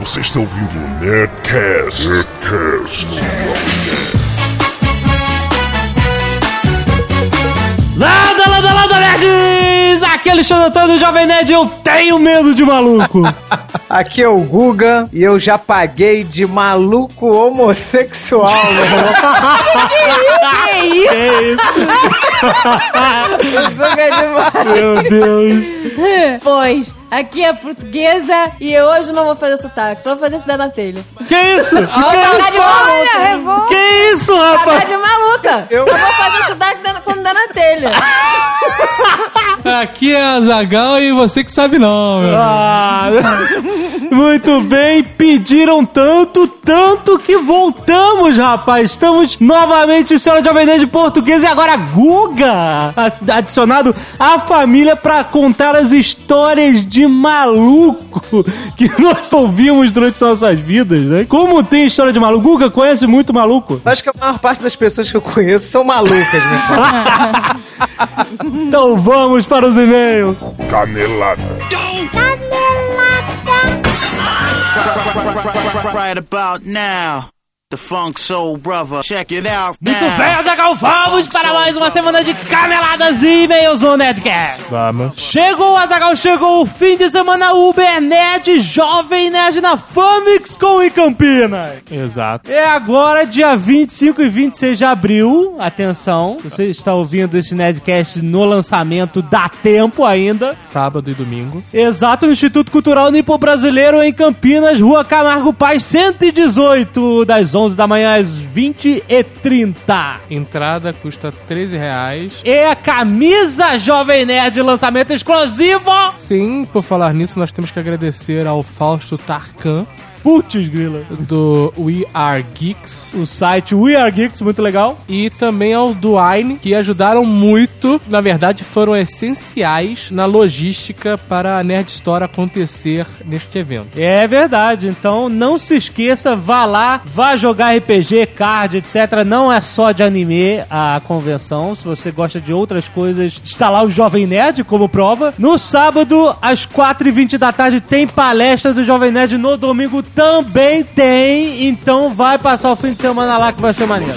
Você está ouvindo o Nerdcast. Nerdcast. Landa, landa, landa, nerds! Aqui é Alexandre Antônio, Jovem Nerd, eu tenho medo de maluco. Aqui é o Guga e eu já paguei de maluco homossexual, meu irmão. Que isso? Guga é demais. Meu Deus. Pois, aqui é portuguesa e eu hoje não vou fazer sotaque, só vou fazer esse na telha. Que isso? Olha, pagar de maluca. revolta. Que isso, Pagar rapaz? de maluca. Eu- Só vou fazer sotaque quando dá na telha. Aqui é a Zagal e você que sabe não, meu. Ah, muito bem, pediram tanto, tanto que voltamos, rapaz. Estamos novamente, senhora Jovem Nerd português e agora Guga, adicionado à família para contar as histórias de maluco que nós ouvimos durante nossas vidas, né? Como tem história de maluco? Guga conhece muito maluco? Acho que a maior parte das pessoas que eu conheço são malucas, irmão. Então vamos para os e-mails. Canelada. Right about now, the Funk Soul Brother. Check it out. Muito bem, Azaghal, vamos para mais uma semana de caneladas e e-mails no Nerdcast. Vamos. Chegou, Azagal, chegou o fim de semana Uber Nerd, Jovem Nerd na Famix com em Campinas. Exato. É agora, dia 25 e 26 de abril. Atenção, você está ouvindo esse Nerdcast no lançamento, dá tempo ainda. Sábado e domingo. Exato, no Instituto Cultural Nipo Brasileiro em Campinas, Rua Camargo Paz, 118, das 11 da manhã às 20 e 30. Entrada custa 13 reais. E a camisa Jovem Nerd, lançamento exclusivo. Sim, por falar nisso, nós temos que agradecer ao Fausto Tarkan, Putz, grila. do We Are Geeks, O site We Are Geeks, muito legal. e também ao Duine, que ajudaram muito, na verdade foram essenciais na logística para a Nerd Store acontecer neste evento. É verdade, então não se esqueça, vá lá, vá jogar RPG, card, etc. Não é só de anime a convenção. Se você gosta de outras coisas, está lá o Jovem Nerd como prova. No sábado, às 4h20 da tarde, tem palestra do Jovem Nerd. No domingo também tem. Então vai passar o fim de semana lá que vai ser maneiro.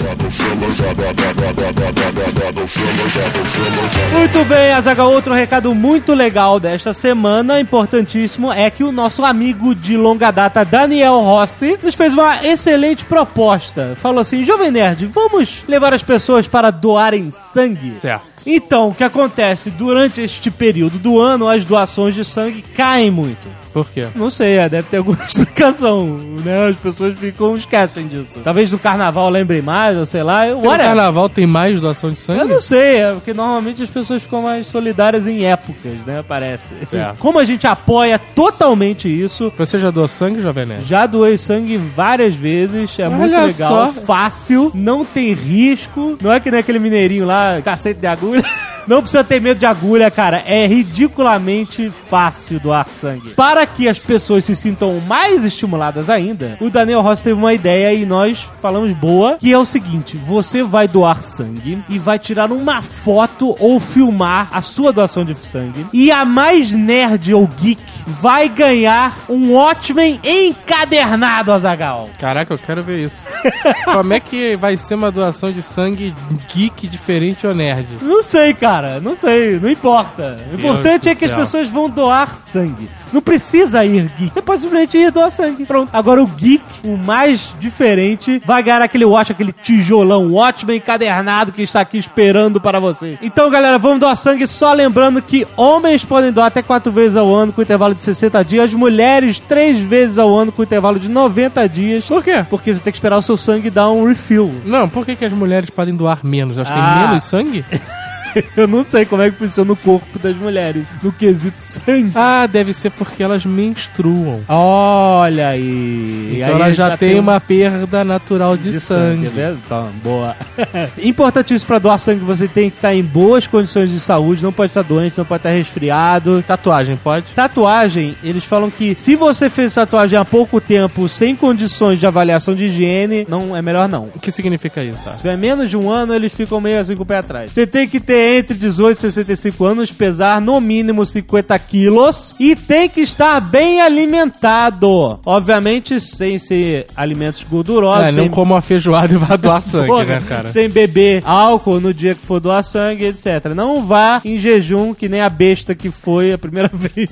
Muito bem, Azaga, outro recado muito legal desta semana, importantíssimo, é que o nosso amigo de longa data, Daniel Rossi, nos fez uma excelente proposta. Falou assim: Jovem Nerd, vamos levar as pessoas para doarem sangue? Certo. Então, o que acontece? Durante este período do ano, as doações de sangue caem muito. Por quê? Não sei, é, deve ter alguma explicação, né? As pessoas ficam, esquecem disso. Talvez no carnaval lembrem mais, ou sei lá. No whatever. carnaval tem mais doação de Eu sangue? não sei, é porque normalmente as pessoas ficam mais solidárias em épocas, né? Parece. Certo. Como a gente apoia totalmente isso, Você já doou sangue, Jovem Nerd? já doei sangue várias vezes, é muito Olha legal, só. fácil, não tem risco, não é que nem aquele mineirinho lá, cacete de agulha. Não precisa ter medo de agulha, cara. É ridiculamente fácil doar sangue. Para que as pessoas se sintam mais estimuladas ainda, o Daniel Ross teve uma ideia e nós falamos boa, que é o seguinte: você vai doar sangue e vai tirar uma foto ou filmar a sua doação de sangue. E a mais nerd ou geek vai ganhar um Watchmen encadernado, Azagal. Caraca, eu quero ver isso. Como é que vai ser uma doação de sangue geek diferente ou nerd? Não sei, cara. Não sei. Não importa. O importante do é que as pessoas vão doar sangue. Não precisa ir geek. Você pode simplesmente ir doar sangue. Pronto. Agora o geek, o mais diferente, vai ganhar aquele watch, aquele tijolão Watchmen encadernado que está aqui esperando para vocês. Então, galera, vamos doar sangue. Só lembrando que homens podem doar até quatro vezes ao ano com intervalo de 60 dias. Mulheres, três vezes ao ano com intervalo de 90 dias. Por quê? Porque você tem que esperar o seu sangue dar um refill. Não, por que, que as mulheres podem doar menos? Elas Ah. têm menos sangue? Eu não sei como é que funciona o corpo das mulheres no quesito sangue. Ah, deve ser porque elas menstruam. Olha aí. Então Aí ela já, tem um- uma perda natural de, de sangue. sangue? Então, boa. Importantíssimo pra doar sangue, você tem que estar em boas condições de saúde, não pode estar doente, não pode estar resfriado. Tatuagem, pode? Tatuagem, eles falam que se você fez tatuagem há pouco tempo, sem condições de avaliação de higiene, não é melhor não. O que significa isso? Se tiver menos de um ano, eles ficam meio assim com o pé atrás. Você tem que ter entre 18 e 65 anos, pesar no mínimo 50 quilos e tem que estar bem alimentado. Obviamente, sem ser alimentos gordurosos. É, não sem... como uma feijoada e vai doar sangue, Porra, né, cara? Sem beber álcool no dia que for doar sangue, etc. Não vá em jejum, que nem a besta que foi a primeira vez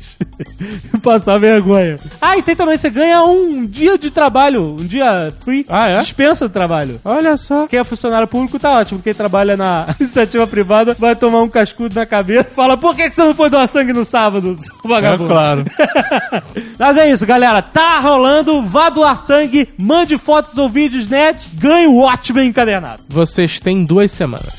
passar vergonha. Ah, e tem também, você ganha um dia de trabalho, um dia free, Ah, é? dispensa do trabalho. Olha só. Quem é funcionário público tá ótimo. Quem trabalha na iniciativa privada vai tomar um cascudo na cabeça fala: por que, que você não foi doar sangue no sábado, seu É vagabundo? claro. Mas é isso, galera. Tá rolando, vá doar sangue, mande fotos ou vídeos net, ganhe o Watchmen encadernado. Vocês têm duas semanas.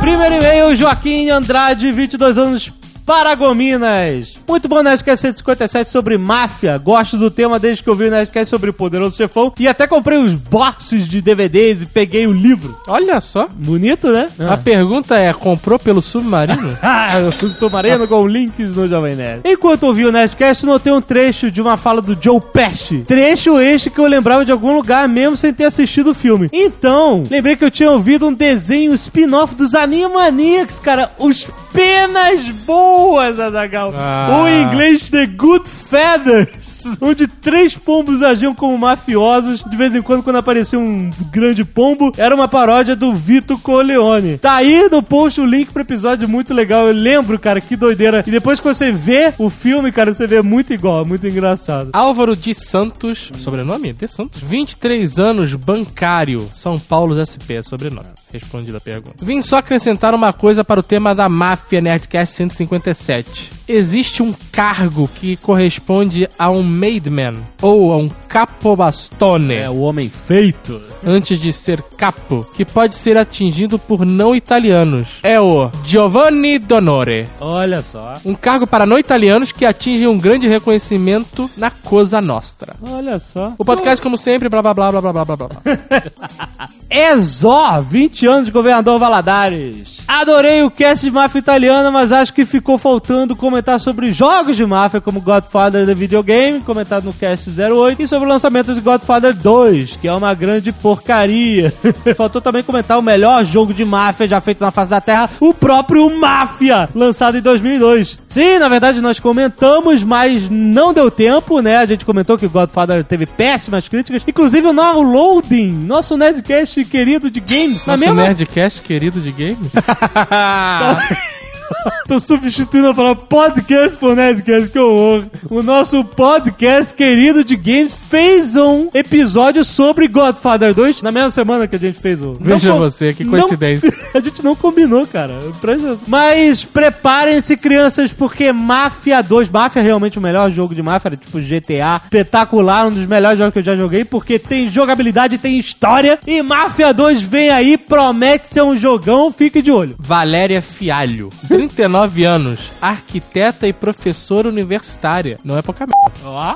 Primeiro e-mail, Joaquim Andrade, 22 anos, Paragominas. Muito bom Nerdcast 157 sobre máfia. Gosto do tema desde que eu vi o Nerdcast sobre o Poderoso Chefão. E até comprei os boxes de DVDs e peguei o livro. Olha só. Bonito, né? A pergunta é: comprou pelo submarino? Ah, eu sou marino com links no Jovem Nerd. Enquanto ouvi o Nerdcast, notei um trecho de uma fala do Joe Pesci. Trecho este que eu lembrava de algum lugar mesmo sem ter assistido o filme. Então, lembrei que eu tinha ouvido um desenho spin-off dos Animaniacs, cara. Os Penas Boas, Azagal. Ah. Ou em inglês, The Good Feathers. Onde três pombos agiam como mafiosos. De vez em quando, quando aparecia um grande pombo, era uma paródia do Vito Corleone. Tá aí no post o link pro episódio muito legal. Eu lembro, cara, que doideira. E depois que você vê o filme, cara, você vê muito igual, muito engraçado. Álvaro de Santos, sobrenome? De Santos? 23 anos, bancário, São Paulo SP, é sobrenome. Respondida a pergunta. Vim só acrescentar uma coisa para o tema da máfia Nerdcast 157. Existe um cargo que corresponde a um maidman ou a um Capobastone. É, o homem feito. Antes de ser capo, que pode ser atingido por não italianos. É o Giovanni Donore. Olha só. Um cargo para não italianos que atinge um grande reconhecimento na Cosa Nostra. Olha só. O podcast, como sempre, blá blá blá blá blá blá blá. Ezó, é 20 anos de governador Valadares. Adorei o cast de máfia italiana, mas acho que ficou faltando comentar sobre jogos de máfia, como Godfather da videogame, comentado no cast 08, e sobre o lançamento de Godfather 2, que é uma grande porcaria. Faltou também comentar o melhor jogo de máfia já feito na face da Terra, o próprio Máfia, lançado em 2002. Sim, na verdade nós comentamos, mas não deu tempo, né? A gente comentou que o Godfather teve péssimas críticas, inclusive o Downloading, nosso Nerdcast querido de games, na Nosso mesma Nerdcast querido de game. Tô substituindo a palavra podcast por Nerdcast, que horror. O nosso podcast querido de games fez um episódio sobre Godfather 2 na mesma semana que a gente fez o. Veja Não você, que não- coincidência. a gente não combinou, cara. Mas preparem-se, crianças, porque Máfia 2, Máfia é realmente o melhor jogo de máfia, era tipo GTA, espetacular, um dos melhores jogos que eu já joguei, porque tem jogabilidade, tem história, e Máfia 2 vem aí, promete ser um jogão, fique de olho. Valéria Fialho, 39 anos, arquiteta e professora universitária. Não é pouca merda. Ó.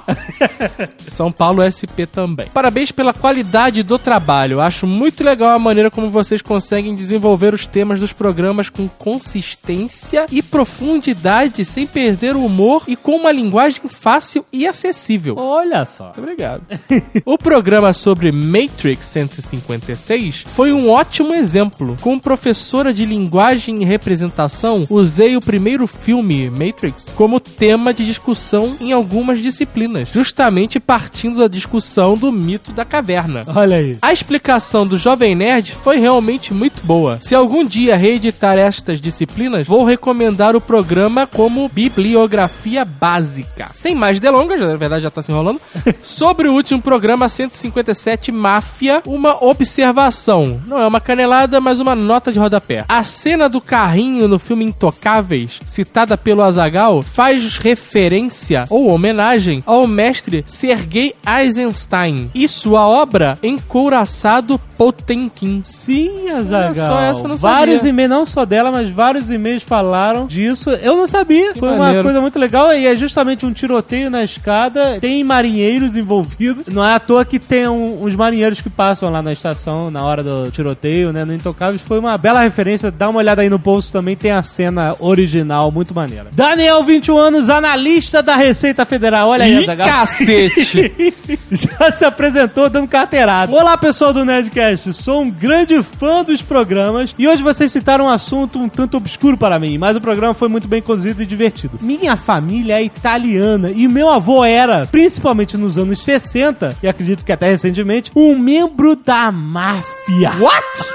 São Paulo SP também. Parabéns pela qualidade do trabalho. Acho muito legal a maneira como vocês conseguem desenvolver os temas dos programas com consistência e profundidade, sem perder o humor e com uma linguagem fácil e acessível. Olha só. Muito obrigado. o programa sobre Matrix 156 foi um ótimo exemplo. Como professora de linguagem e representação, usei o primeiro filme, Matrix, como tema de discussão em algumas disciplinas, justamente partindo da discussão do mito da caverna. Olha aí. A explicação do Jovem Nerd foi realmente muito boa. Se algum dia reeditar estas disciplinas, vou recomendar o programa como bibliografia básica. Sem mais delongas, na verdade já tá se enrolando. Sobre o último programa 157 Máfia, uma observação. Não é uma canelada, mas uma nota de rodapé. A cena do carrinho no filme Intocáveis, citada pelo Azagal, faz referência ou homenagem ao mestre Sergei Eisenstein e sua obra Encouraçado Potemkin. Sim, Azaghal. só essa não sabia. Vários e-mails, não só dela, mas vários e-mails falaram disso. Eu não sabia. Foi uma maneiro. coisa muito legal e é justamente um tiroteio na escada. Tem marinheiros envolvidos. Não é à toa que tem um- uns marinheiros que passam lá na estação na hora do tiroteio, né? No Intocáveis. Foi uma bela referência. Dá uma olhada aí no post também. Tem a cena original, muito maneira. Daniel, 21 anos, analista da Receita Federal. Olha aí, Ih, Azaghal. cacete! Já se apresentou dando carteirada. Olá, pessoal do. Nerdcast. Sou um grande fã dos programas e hoje vocês citaram um assunto um tanto obscuro para mim, mas o programa foi muito bem conduzido e divertido. Minha família é italiana e meu avô era, principalmente nos anos 60, e acredito que até recentemente, um membro da máfia. What?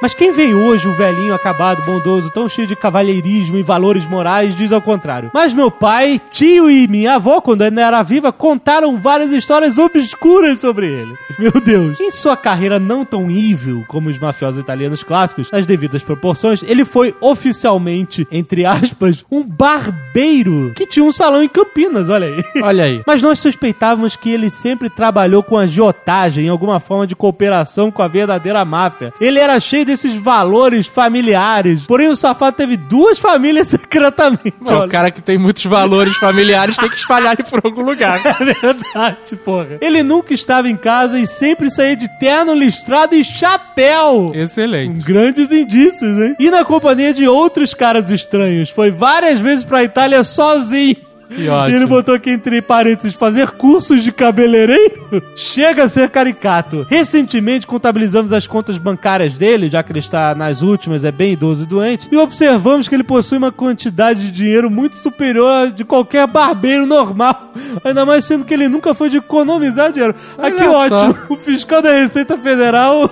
Mas quem vem hoje, o velhinho acabado, bondoso, tão cheio de cavalheirismo e valores morais, diz ao contrário. Mas meu pai, tio e minha avó, quando ainda era viva, contaram várias histórias obscuras sobre ele. Meu Deus. Em sua carreira não tão evil como os mafiosos italianos clássicos, nas devidas proporções, ele foi oficialmente, entre aspas, um barbeiro que tinha um salão em Campinas, olha aí. Olha aí. Mas nós suspeitávamos que ele sempre trabalhou com agiotagem, alguma forma de cooperação com a verdadeira máfia. Ele era cheio desses valores familiares. Porém, o safado teve duas famílias secretamente. Não, o cara que tem muitos valores familiares tem que espalhar ele por algum lugar. É verdade, porra. Ele nunca estava em casa e sempre saía de terno, listrado e chapéu. Excelente. Grandes indícios, hein? E na companhia de outros caras estranhos. Foi várias vezes pra Itália sozinho. Que E ótimo. ele botou aqui entre parênteses fazer cursos de cabeleireiro. Chega a ser caricato. Recentemente contabilizamos as contas bancárias dele, já que ele está nas últimas, é bem idoso e doente, e observamos que ele possui uma quantidade de dinheiro muito superior de qualquer barbeiro normal. Ainda mais sendo que ele nunca foi de economizar dinheiro. Aqui Olha só. ótimo. O fiscal da Receita Federal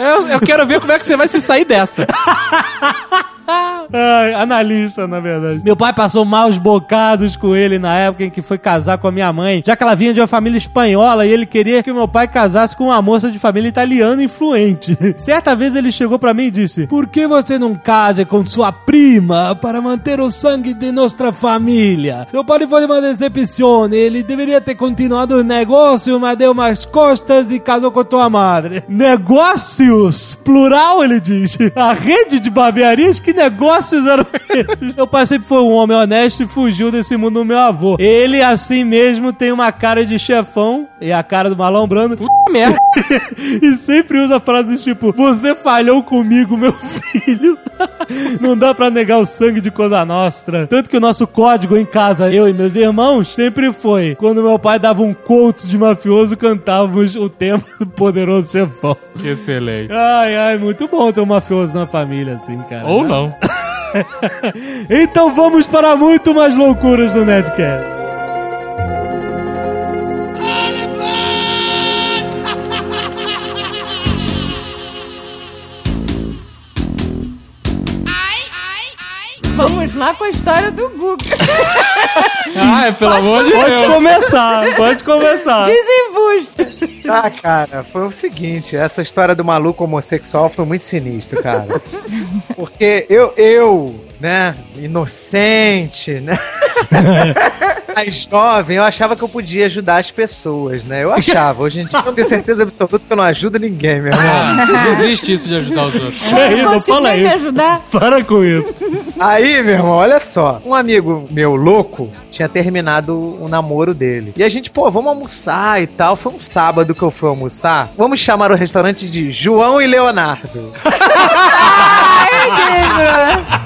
Eu, eu quero ver como é que você vai se sair dessa. Ai, analista, na verdade. Meu pai passou maus bocados com ele na época em que foi casar com a minha mãe, já que ela vinha de uma família espanhola e ele queria que meu pai casasse com uma moça de família italiana influente. Certa vez ele chegou pra mim e disse: Por que você não casa com sua prima para manter o sangue de nossa família? Seu pai foi uma decepção. Ele deveria ter continuado o negócio, mas deu umas costas e casou com tua madre. Negócios, plural, ele diz. A rede de barbearias, que negócios eram esses? Meu pai sempre foi um homem honesto e fugiu desse mundo do meu avô. Ele, assim mesmo, tem uma cara de chefão e a cara do Marlon Brando. Puta merda. e sempre usa frases tipo: Você falhou comigo, meu filho. Não dá pra negar o sangue de Cosa Nostra. Tanto que o nosso código em casa, eu e meus irmãos, sempre foi: quando meu pai dava um coach de mafioso, cantávamos o tema do poderoso chefão. Que excelente. Ai, ai, muito bom ter um mafioso na família, assim, cara. Ou não. Então vamos para muito mais loucuras do Nerdcast. Lá com a história do Guga. Ai, pelo amor de Pode Deus. começar, pode começar. Desembuste. Ah, cara, foi o seguinte, essa história do maluco homossexual foi muito sinistro, cara. Porque eu, eu, né, inocente, né? Mais jovem, eu achava que eu podia ajudar as pessoas, né? Eu achava. Hoje em dia eu tenho certeza absoluta que eu não ajudo ninguém, meu irmão. Ah, não existe isso de ajudar os outros. Aí, não Conseguiu fala me isso. ajudar? Para com isso. Aí, meu irmão, olha só. Um amigo meu louco tinha terminado o namoro dele. E a gente, pô, vamos almoçar e tal. Foi um sábado que eu fui almoçar. Vamos chamar o restaurante de João e Leonardo. Quem testou,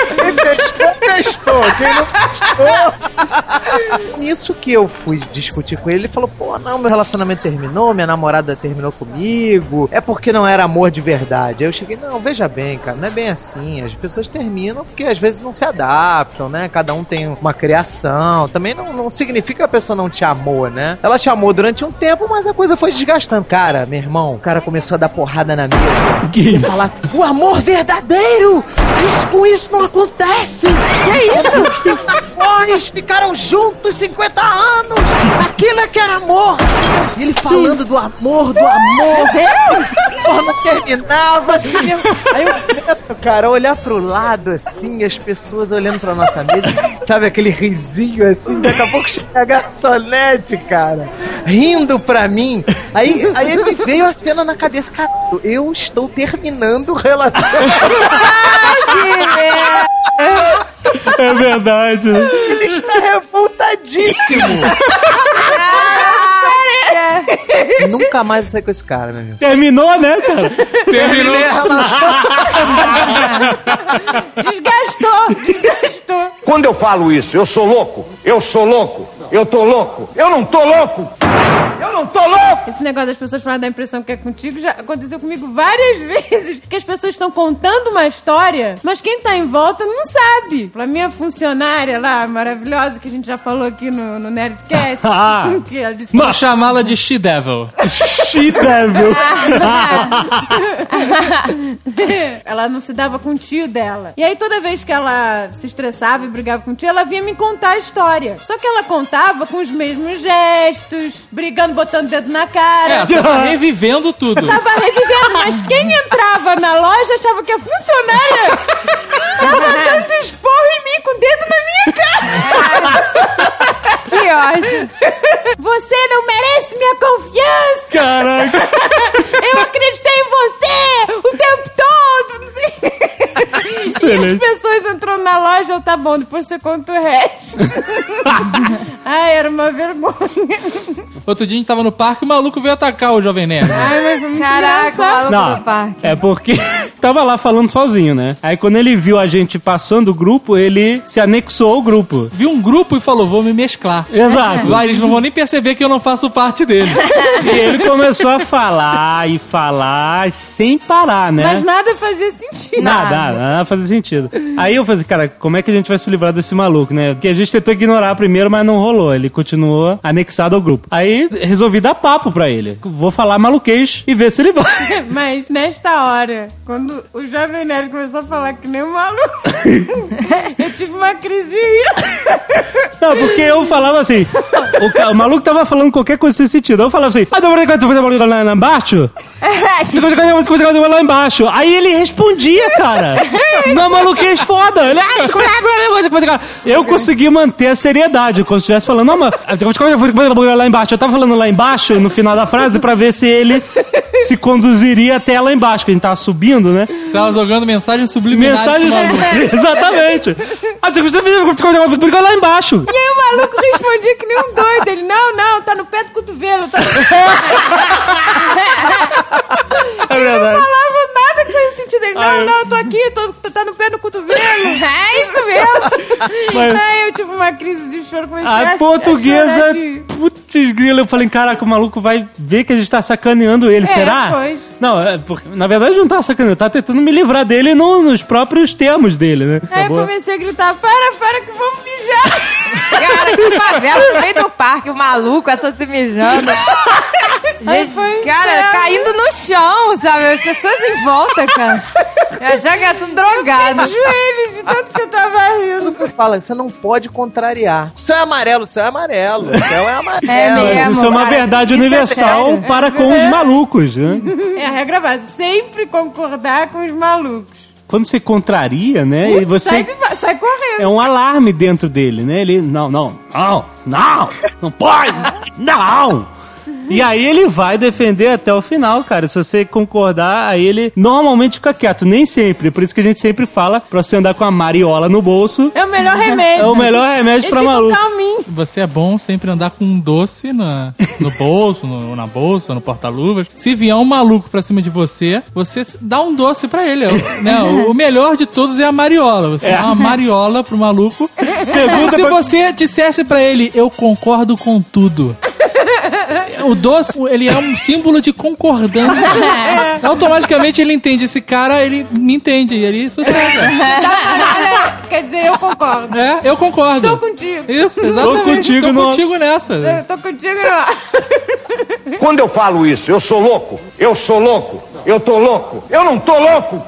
testou. Quem não testou. Nisso que eu fui discutir com ele, ele falou: pô, não, meu relacionamento terminou, minha namorada terminou comigo. É porque não era amor de verdade. Aí eu cheguei: não, veja bem, cara, não é bem assim. As pessoas terminam porque às vezes não se adaptam, né? Cada um tem uma criação. Também não, não significa que a pessoa não te amou, né? Ela te amou durante um tempo, mas a coisa foi desgastando. Cara, meu irmão, o cara começou a dar porrada na mesa. Que E isso? falar assim, o amor verdadeiro! Isso, com isso não acontece! Que isso? Avós ficaram juntos 50 anos! Aquilo é que era amor! E ele falando do amor, do amor! Deus! Porra, não terminava assim. Aí eu começo, cara, olhar pro lado assim, as pessoas olhando pra nossa mesa, sabe aquele risinho assim, daqui a pouco chega a garçonete, cara, rindo pra mim. Aí, aí me veio a cena na cabeça, cara, eu estou terminando o relacionamento. Que merda! É verdade. Ele está revoltadíssimo. Nunca mais eu saí com esse cara, meu amigo. Terminou, né, cara? Terminou. Terminei a relação. Desgastou! Desgastou! Quando eu falo isso, eu sou louco, eu sou louco, eu tô louco, eu não tô louco. Eu não tô louco! Esse negócio das pessoas falarem da impressão que é contigo já aconteceu comigo várias vezes. Que as pessoas estão contando uma história, mas quem tá em volta não sabe. Pra minha funcionária lá, maravilhosa, que a gente já falou aqui no, no Nerdcast. Ah. que ela disse, Vou chamá-la de She-Devil. She Devil. ela não se dava com o tio dela. E aí toda vez que ela se estressava e brigava com o tio, ela vinha me contar a história. Só que ela contava com os mesmos gestos, brigando, botando o dedo na cara. É, tava revivendo tudo. Tava revivendo, mas quem entrava na loja achava que a funcionária tava dando esporro em mim com o dedo na minha cara. Que ótimo. Você não merece minha confiança! Caraca. Eu acreditei em você o tempo todo! Não sei. E as Excelente. pessoas entrando na loja, eu, tá bom, depois você conta o resto. Ai, era uma vergonha. Outro dia a gente tava no parque e o maluco veio atacar o Jovem Nerd. Ai, mas foi muito Caraca, o maluco do Não, parque. é porque tava lá falando sozinho, né? Aí quando ele viu a gente passando o grupo, ele se anexou ao grupo. Viu um grupo e falou, vou me mesclar. Exato. Lá eles não vão nem perceber que eu não faço parte dele. E ele começou a falar e falar sem parar, né? Mas nada fazia sentido. Nada, nada, nada fazia sentido. Aí eu falei, cara, como é que a gente vai se livrar desse maluco, né? Porque a gente tentou ignorar primeiro, mas não rolou. Ele continuou anexado ao grupo. Aí resolvi dar papo pra ele. Vou falar maluquês e ver se ele vai. Mas nesta hora, quando o Jovem Nerd começou a falar que nem um maluco, eu tive uma crise de rir. Não, porque eu falava assim. O, o maluco tava falando qualquer coisa sentido. Eu falava assim. Ah, lá lá embaixo? lá embaixo. Aí ele respondia, cara. Não, maluquês foda. Ele, "Ah, Eu consegui manter a seriedade quando estivesse falando. Não, mas. Lá embaixo. Eu tava falando lá embaixo no final da frase pra ver se ele se conduziria até lá embaixo, que a gente tava subindo, né? Você tava jogando mensagem subliminar. Mensagem. maluco. Exatamente. Ah, você lá embaixo. E aí o maluco respondia que nem um doido. Ele, não, não, tá no pé do cotovelo. Tá... É verdade. Falava não, Ah, eu- não, eu tô aqui, tô, tá no pé do cotovelo. É isso mesmo. Mas- Aí eu tive uma crise de choro. Comecei A portuguesa, de- putz grila, eu falei, caraca, o maluco vai ver que a gente tá sacaneando ele, É, será? pois. Não, é porque, na verdade não tá sacaneando, tá tentando me livrar dele no- nos próprios termos dele, né? Aí eu Acabou. comecei a gritar, para, para que vamos mijar. Cara, que favela no meio do parque, o maluco, essa se mijando. Gente, foi cara, inferno. caindo no chão, sabe? As pessoas em volta, cara. Eu achava que era tudo drogado. Joelhos de tanto que eu tava rindo. Tu fala, você não pode contrariar. Céu é amarelo, céu é amarelo. Céu é amarelo. É mesmo. Isso é uma cara. verdade Isso é universal sério. para com os malucos, né? É a regra básica, sempre concordar com os malucos. Quando você contraria, né? E você Sai, de- sai correndo. é um alarme dentro dele, né? Ele, não, não, não, não, não pode, não. E aí ele vai defender até o final, cara. Se você concordar, aí ele normalmente fica quieto, nem sempre. Por isso que a gente sempre fala pra você andar com a mariola no bolso. É o melhor remédio. É o melhor remédio Eu pra maluco. calminho. Você é bom sempre andar com um doce na, no bolso, no- na bolsa, no porta-luvas. Se vier um maluco pra cima de você, você dá um doce pra ele. né? O, o melhor de todos é a mariola. Você É. dá uma mariola pro maluco. Pergunta Se pra- você dissesse pra ele, eu concordo com tudo. O doce, ele é um símbolo de concordância. Automaticamente ele entende. Esse cara, ele me entende. E ele sossega. Olha, quer dizer, eu concordo. É, eu concordo. Estou contigo. Isso, exatamente. contigo Tô no- contigo nessa. Eu tô contigo não. Quando eu falo isso, eu sou louco. Eu sou louco. Eu tô louco. Eu não tô louco.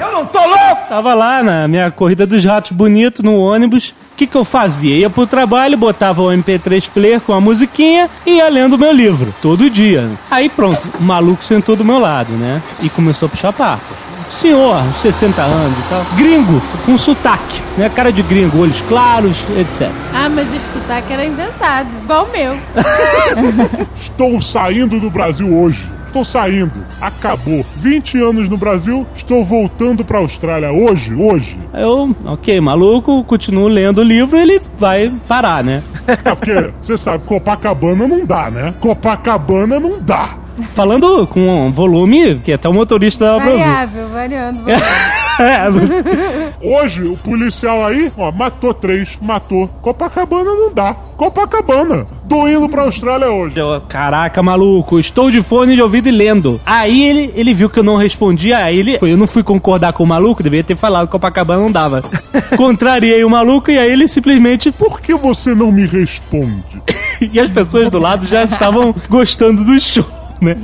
Eu não tô louco. Tava lá na minha corrida dos ratos bonito no ônibus. O que, que eu fazia? Ia pro trabalho, botava o MP3 player com a musiquinha e ia lendo meu livro. Todo dia. Aí pronto, o maluco sentou do meu lado, né? E começou a puxar papo. Senhor, uns 60 anos e tal. Gringo, com sotaque, né? Cara de gringo, olhos claros, etc. Ah, mas esse sotaque era inventado, igual o meu. Estou saindo do Brasil hoje. Estou saindo. Acabou. 20 anos no Brasil, estou voltando pra Austrália hoje, hoje. Eu, ok, maluco, continuo lendo o livro e ele vai parar, né? É porque, você sabe, Copacabana não dá, né? Copacabana não dá. Falando com um volume que até o motorista. Variável, variando. Hoje, o policial aí, ó, matou três, matou. Copacabana não dá. Copacabana. Tô indo pra Austrália hoje. Eu, Caraca, maluco, estou de fone de ouvido e lendo. Aí ele, ele viu que eu não respondia, aí ele, eu não fui concordar com o maluco, deveria ter falado que Copacabana não dava. Contrariei o maluco e aí ele simplesmente. Por que você não me responde? E as pessoas do lado já estavam gostando do show. Né?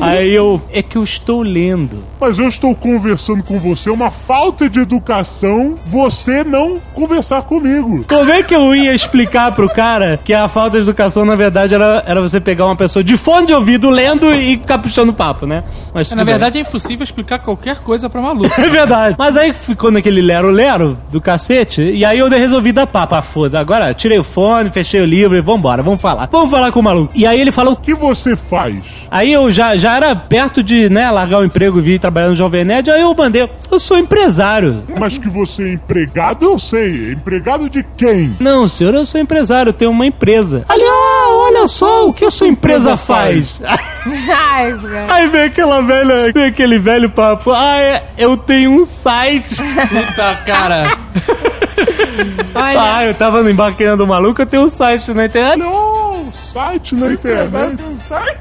Aí eu. É que eu estou lendo. Mas eu estou conversando com você, é uma falta de educação você não conversar comigo. Como é que eu ia explicar pro cara que a falta de educação, na verdade, era, era você pegar uma pessoa de fone de ouvido lendo e ficar puxando papo, né? Mas Na tudo bem. verdade, é impossível explicar qualquer coisa pra maluco. É verdade. Mas aí ficou naquele lero-lero do cacete. E aí eu resolvi dar papo. Ah, foda. Agora tirei o fone, fechei o livro e vambora, vamos falar. Vamos falar com o maluco. E aí ele falou. O que você faz? Aí eu já, já era perto de, né, largar o emprego e vir trabalhar no Jovem Nerd. Aí eu mandei. Eu sou empresário. Mas que você é empregado, eu sei. Empregado de quem? Não, senhor, eu sou empresário, eu tenho uma empresa. Ali, ah, olha só o que a sua empresa faz. Ai, cara. Aí vem aquela velha, vem aquele velho papo. Ah, é, eu tenho um site. Puta cara. Olha, Ah, eu tava no embarqueira do maluco, eu tenho um site na internet. Não, site na internet.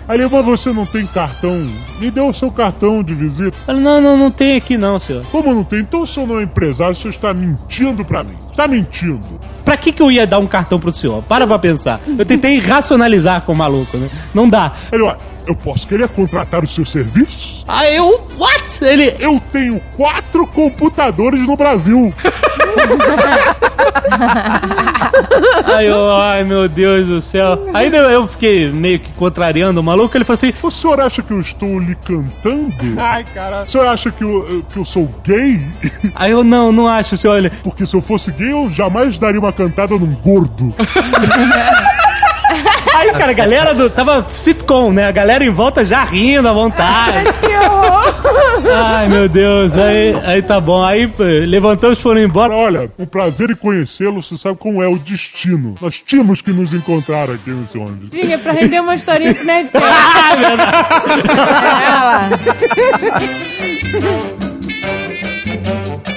Aí, mas você não tem cartão? Me dê o seu cartão de visita. Falei, não, não, não tem aqui não, senhor. Como não tem? Então o senhor não é empresário, o senhor está mentindo pra mim. Está mentindo. Pra que que eu ia dar um cartão pro senhor? Para pra pensar. Eu tentei racionalizar com o maluco, né? Não dá. Ele, olha, eu posso querer contratar os seus serviços? Aí eu, what? Ele, Eu tenho quatro computadores no Brasil. aí eu, ai meu Deus do céu. Aí eu- eu fiquei meio que contrariando o maluco, ele falou assim, O senhor acha que eu estou lhe cantando? Ai, cara. O senhor acha que eu, que eu sou gay? aí eu, não, não acho, senhor. Ele, Porque se eu fosse gay, eu jamais daria uma cantada num gordo. Aí, cara, a galera do. Tava sitcom, né? A galera em volta já rindo à vontade. que horror. Ai, meu Deus. Aí, aí tá bom. Aí levantamos e foram embora. Olha, um prazer em conhecê-lo. Você sabe como é o destino. Nós tínhamos que nos encontrar aqui nesse ônibus. Tinha pra render uma historinha pro Nerdcast. Ela.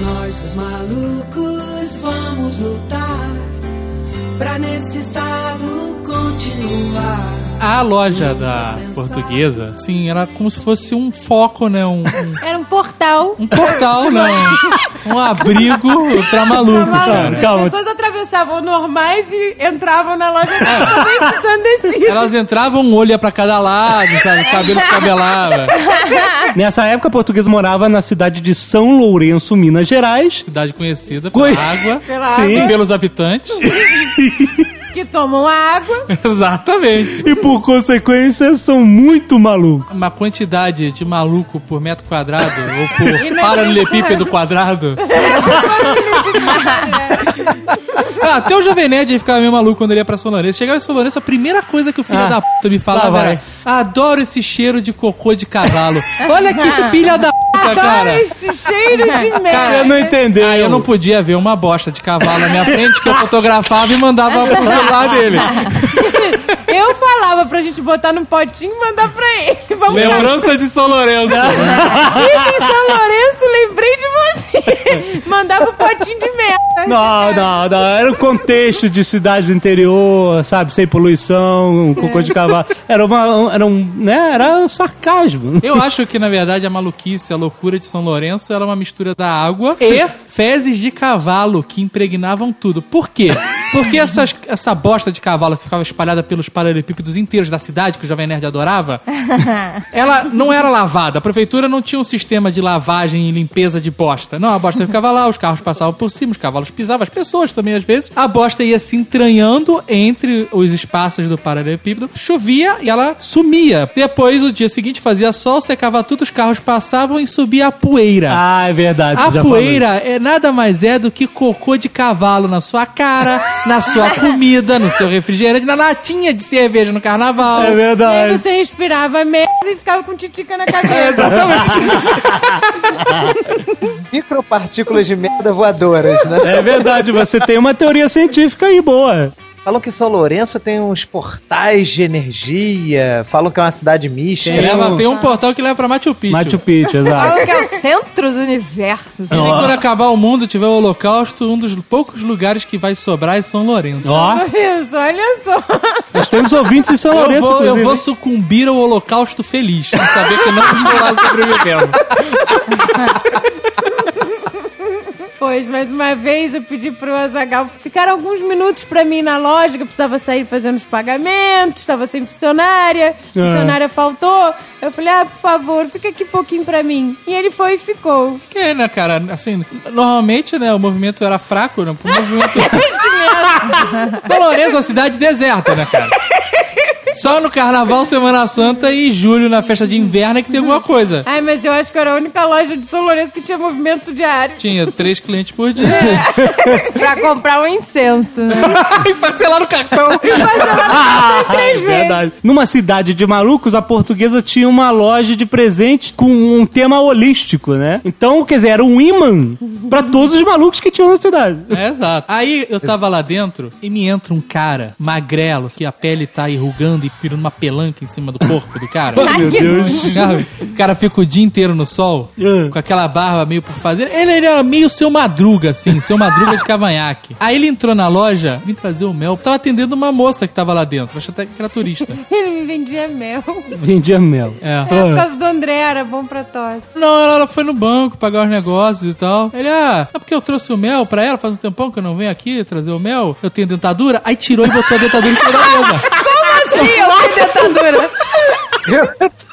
Nós, os malucos, vamos lutar pra nesse estado continuar. A loja da portuguesa, sim, era como se fosse um foco, né? Um, um, Era um portal. um portal, né? Um, um abrigo pra maluco, cara. As Calma. pessoas atravessavam normais e entravam na loja ensandecidas. Elas entravam, um olho ia pra cada lado, sabe? O cabelo cabelava. Nessa época, a portuguesa morava na cidade de São Lourenço, Minas Gerais. Cidade conhecida pela água Pela Sim. e pelos habitantes. Que tomam água. Exatamente. E por consequência, são muito malucos. Uma quantidade de maluco por metro quadrado ou por paralelepípedo quadrado. Ah, até o Jovem Nerd ficava meio maluco quando ele ia pra Lourenço. Chegava em Lourenço, a primeira coisa que o filho Ah, da puta me falava era Adoro esse cheiro de cocô de cavalo. Olha que filha da puta, Adoro cara. este cheiro de merda. Cara, eu não entendeu. Ah, eu não podia ver uma bosta de cavalo na minha frente que eu fotografava e mandava pro celular dele. Eu falava pra gente botar num potinho e mandar pra ele. Vamos lá. Lembrança de São Lourenço. Estive em São Lourenço, lembrei de você. Mandava um potinho de merda. Não, não, não. Era o contexto de cidade do interior, sabe? Sem poluição, um cocô de cavalo. Era uma. Era um. né? Era um sarcasmo. Eu acho que, na verdade, a maluquice, a loucura de São Lourenço era uma mistura da água e fezes de cavalo que impregnavam tudo. Por quê? Porque essas, essa bosta de cavalo que ficava espalhada pelos paralelepípedos inteiros da cidade, que o Jovem Nerd adorava, ela não era lavada. A prefeitura não tinha um sistema de lavagem e limpeza de bosta. Não, a bosta ficava lá, os carros passavam por cima, os cavalos pisavam, as pessoas também às vezes. A bosta ia se entranhando entre os espaços do paralelepípedo, chovia e ela sumia. Depois, o dia seguinte, fazia sol, secava tudo, os carros passavam e subia a poeira. Ah, é verdade. A poeira é nada mais é do que cocô de cavalo na sua cara, na sua comida, no seu refrigerante, na latinha de cerveja no carnaval. É E aí verdade. você respirava merda e ficava com titica na cabeça. Micropartículas de merda voadoras, né? É verdade, você tem uma teoria científica aí boa. Falam que São Lourenço tem uns portais de energia, falam que é uma cidade mística. Tem Leva, um- tem um portal que leva pra Machu Picchu. Machu Picchu, exato. Falam que é o centro do universo. Dizem que quando acabar o mundo, tiver o holocausto, um dos poucos lugares que vai sobrar é São Lourenço. Ó, Isso, olha só. Nós temos ouvintes em São Eu Lourenço, vou, eu vou sucumbir ao holocausto feliz. Em saber que não estou lá sobrevivendo. Mais uma vez eu pedi pro Azagal ficar alguns minutos pra mim na loja, que eu precisava sair fazendo os pagamentos, estava sem funcionária, funcionária faltou. Eu falei, ah, por favor, fica aqui pouquinho pra mim. E ele foi e ficou. Porque, né, cara, assim, normalmente, né, o movimento era fraco, né? O movimento... É uma cidade deserta, né, cara? Só no Carnaval, Semana Santa e julho, na festa de inverno, é que tem alguma coisa. Ai, mas eu acho que era a única loja de São Lourenço que tinha movimento diário. Tinha três clientes por dia. Pra comprar um incenso, né? E parcelar no cartão. Ah, três é verdade. Numa cidade de malucos, a portuguesa tinha uma loja de presente com um tema holístico, né? Então, quer dizer, era um imã pra todos os malucos que tinham na cidade. É, exato. Aí eu tava lá dentro e me entra um cara magrelo, que a pele tá e virando uma pelanca em cima do corpo do cara. Ai, Meu Deus. Sabe? O cara fica o dia inteiro no sol, É. com aquela barba meio por fazer. Ele, era meio seu madruga, assim, seu madruga de cavanhaque. Aí ele entrou na loja, vim trazer o mel. Tava atendendo uma moça que tava lá dentro. Achei até que era turista. Ele me vendia mel. Vendia mel. É. É, por causa do André, era bom pra tosse. Não, ela, ela foi no banco pagar os negócios e tal. Ele, ah, é porque eu trouxe o mel pra ela, faz um tempão que eu não venho aqui trazer o mel. Eu tenho dentadura. Aí tirou e botou a dentadura em cima da mesa. Assim? Eu tenho dentadura.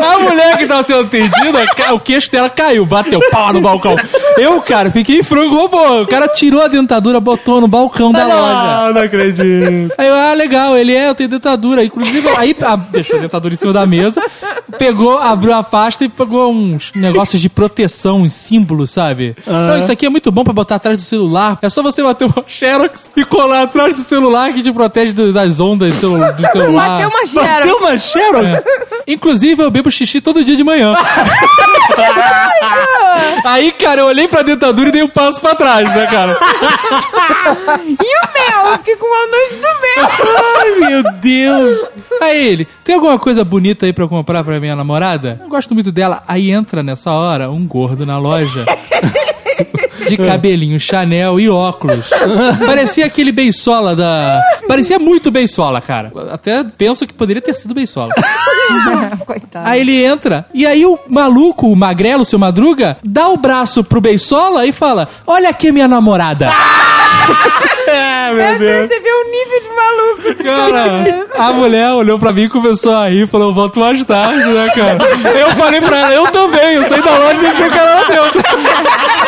A mulher que tava sendo atendida, o queixo dela caiu, bateu pau no balcão. Eu, cara, fiquei em frango robô. O cara tirou a dentadura, botou no balcão da loja. Não, não acredito. Aí eu, ah, legal, ele é, eu tenho dentadura. Inclusive, aí a- deixou a dentadura em cima da mesa, pegou, abriu a pasta e pegou uns negócios de proteção, uns símbolos, sabe? Não, isso aqui é muito bom pra botar atrás do celular. É só você bater uma Xerox e colar atrás do celular que te protege do- das ondas do, celu- do celular. Bateu uma Bateu xerox. uma Xerox? Inclusive, eu bebo xixi todo dia de manhã. Aí, cara, eu olhei pra dentadura e dei um passo pra trás, né, cara? E o mel? Eu fiquei com uma noite do mel. Ai, meu Deus. Aí ele, tem alguma coisa bonita aí pra comprar pra minha namorada? Eu gosto muito dela. Aí entra nessa hora um gordo na loja. De cabelinho Chanel e óculos. Parecia aquele beisola da. Parecia muito beisola, cara. Até penso que poderia ter sido beisola. Coitado. Aí ele entra, e aí o maluco, o magrelo, o seu madruga, dá o braço pro beisola e fala: Olha aqui minha namorada. É, meu É pra Deus. você ver o nível de maluco. Cara, a mulher olhou pra mim e começou a rir e falou, volto mais tarde, né, cara? Eu falei pra ela, eu também, eu saí da loja e deixei o cara lá dentro.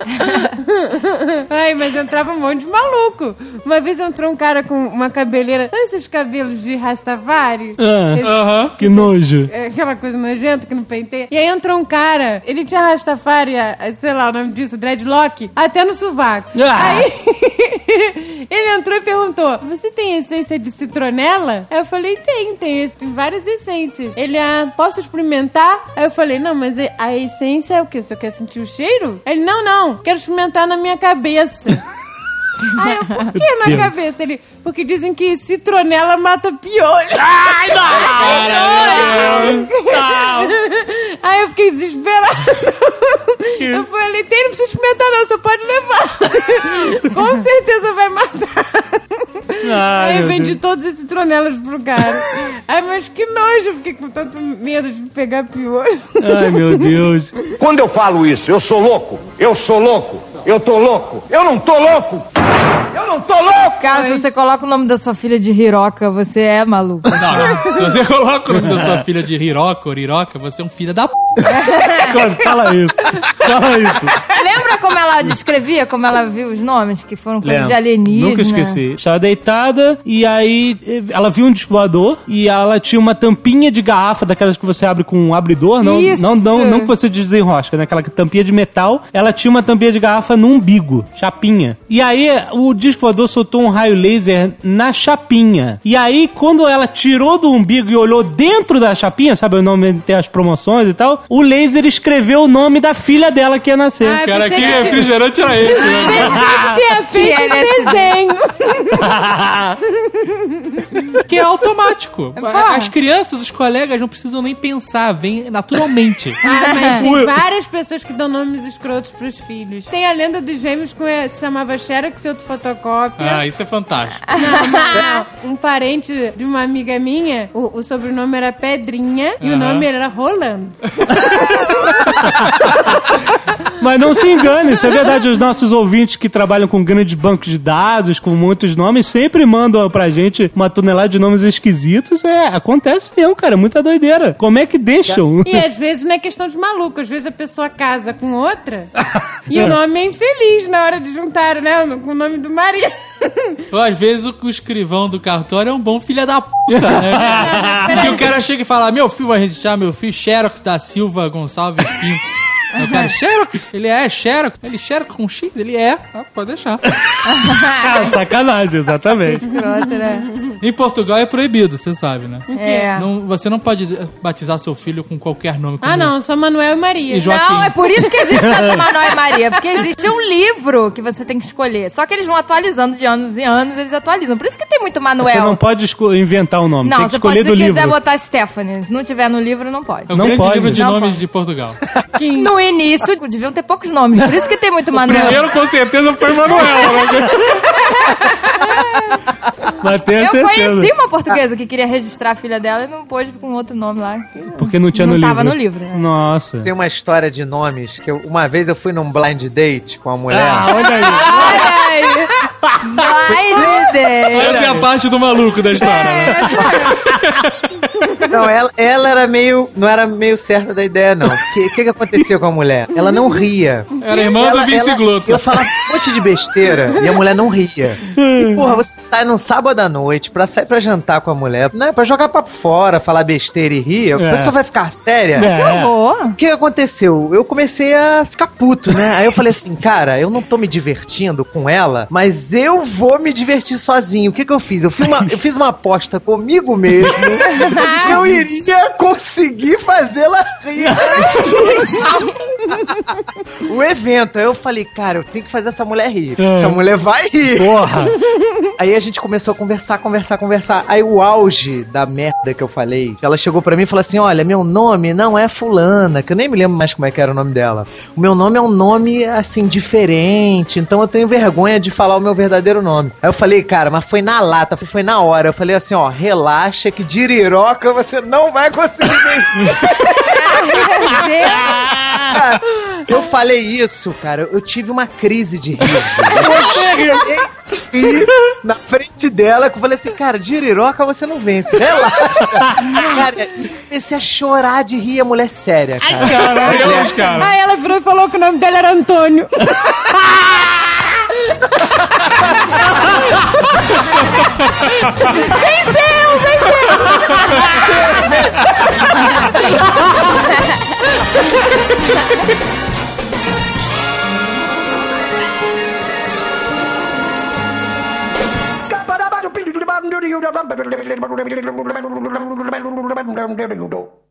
Ai, mas entrava um monte de maluco. Uma vez entrou um cara com uma cabeleira. Sabe esses cabelos de Rastafari? Ah, Esse- Aham. que nojo. é, aquela coisa nojenta que não penteia. E aí entrou um cara, ele tinha Rastafari, sei lá o nome disso, dreadlock, até no sovaco. Ah. Aí ele entrou e perguntou: Você tem essência de citronela? Aí eu falei: Tem, tem, esse- tem várias essências. Ele, ah, posso experimentar? Aí eu falei: Não, mas a essência é o quê? Você quer sentir o cheiro? Ele, não, não, quero experimentar na minha cabeça. Aí eu, por que na cabeça? Ele, porque dizem que citronela mata piolho. Aí eu fiquei desesperada. Eu falei, tem, não precisa experimentar não, só pode levar. Com certeza vai matar. Ai, Aí eu meu vendi Deus. todos esses tronelas pro cara. Ai, mas que nojo, eu fiquei com tanto medo de pegar piolho. Ai, meu Deus. Quando eu falo isso, eu sou louco, eu sou louco, eu tô louco, eu não tô louco, eu não tô louco! Cara, se você coloca o nome da sua filha de Hiroka, você é maluco. Não, não. Se você coloca o nome da sua filha de Hiroka ou Hiroka, você é um filho da p. Fala isso. Fala isso. Lembra como ela descrevia, como ela viu os nomes, que foram coisas de alienígena? Nunca esqueci. Estava deitada e aí eh, ela viu um disco voador e ela tinha uma tampinha de garrafa daquelas que você abre com um abridor, não, Isso. não, não, não que você desenrosca, né? Aquela tampinha de metal. Ela tinha uma tampinha de garrafa no umbigo, chapinha. E aí o disco voador soltou um raio laser na chapinha. E aí quando ela tirou do umbigo e olhou dentro da chapinha, sabe o nome tem as promoções e tal, o laser escreveu o nome da filha dela que ia nascer. Ai, Cara, que que- refrigerante era esse, né? Tinha feito Que desenho. Que é automático. bom. As crianças, os colegas não precisam nem pensar, vem naturalmente. Ah, mas tem várias pessoas que dão nomes escrotos pros filhos. Tem a lenda dos gêmeos que se chamava Xerox e outro fotocópia. Ah, isso é fantástico. Não, não, não. Um parente de uma amiga minha, o, o sobrenome era Pedrinha e o nome era Rolando. Mas não se engane, isso é verdade. Os nossos ouvintes que trabalham com grandes bancos de dados, com muitos nomes, sempre mandam pra gente uma tonelada de nomes esquisitos. É, acontece mesmo, cara. Muita doideira. Como é que deixam? E às vezes não é questão de maluco, às vezes a pessoa casa com outra e o nome é infeliz na hora de juntar, né? Com o nome do marido. Ou às vezes o, o escrivão do cartório é um bom filho da puta, né? Porque o cara chega e fala: Meu filho vai registrar meu filho, Xerox da Silva Gonçalves Pinto. Aí o cara, Xerox? Ele é Xerox? Ele Xerox com X? Ele é. Ah, pode deixar. Ah, Sacanagem, exatamente. Escroto, né? Em Portugal é proibido, você sabe, né? É. Não- você não pode batizar seu filho com qualquer nome. Ah, não, só Manuel e Maria. E. Não, é por isso que existe tanto Manuel e Maria. Porque existe um livro que você tem que escolher. Só que eles vão atualizando de anos em anos, eles atualizam. Por isso que tem muito Manuel. Você não pode inventar o nome, Não, tem que você pode, escolher se do quiser livro. botar Stephanie. Se não tiver no livro, não pode. É o Não pode. livro de Não nomes pode. de Portugal. No início, deviam ter poucos nomes. Por isso que tem muito Manuel. Primeiro, com certeza, foi Manuel. Mas tenho Eu certeza. conheci uma portuguesa que queria registrar a filha dela e não pôde com outro nome lá. Porque não tinha Não no tava livro. no livro, né? Nossa. Tem uma história de nomes que eu- uma vez eu fui num blind date com uma mulher. Ah, olha aí. Olha aí! Blind Date. Essa é a parte do maluco da história, né? Não, ela, ela era meio. não era meio certa da ideia, não. O que, que acontecia com a mulher? Ela não ria. Era irmã do Ela- Vince ela- Glotto. Eu falava um monte de besteira e a mulher não ria. E, porra, você sai num sábado à noite pra sair pra jantar com a mulher, né? Pra jogar papo fora, falar besteira e rir, a É. pessoa vai ficar séria. É. Horror. O que aconteceu? Eu comecei a ficar puto, né? Aí eu falei assim, cara, eu não tô me divertindo com ela, mas eu vou me divertir sozinho. O que que eu fiz? Eu fiz uma, eu fiz uma aposta comigo mesmo que eu iria conseguir fazê-la rir. o evento. Aí eu falei, cara, eu tenho que fazer essa mulher rir. É. Essa mulher vai rir. Porra. Aí a gente começou a conversar, conversar, conversar. Aí o auge da merda que eu falei, ela chegou pra mim e falou assim: Olha, meu nome não é Fulana, que eu nem me lembro mais como é que era o nome dela. O meu nome é um nome, assim, diferente, então eu tenho vergonha de falar o meu verdadeiro nome. Aí eu falei, cara, mas foi na lata, foi- foi na hora. Eu falei assim: Ó, relaxa que de iriroca você não vai conseguir vencer. Meu Deus. Cara, eu falei isso, cara. Eu tive uma crise de riso. Eu cheguei na frente dela, que eu falei assim, cara, de iriroca você não vence. Relaxa. Cara, e comecei a chorar de rir, a mulher séria, cara. Caralho, cara. Aí ela virou e falou que o nome dela era Antônio. venceu, venceu!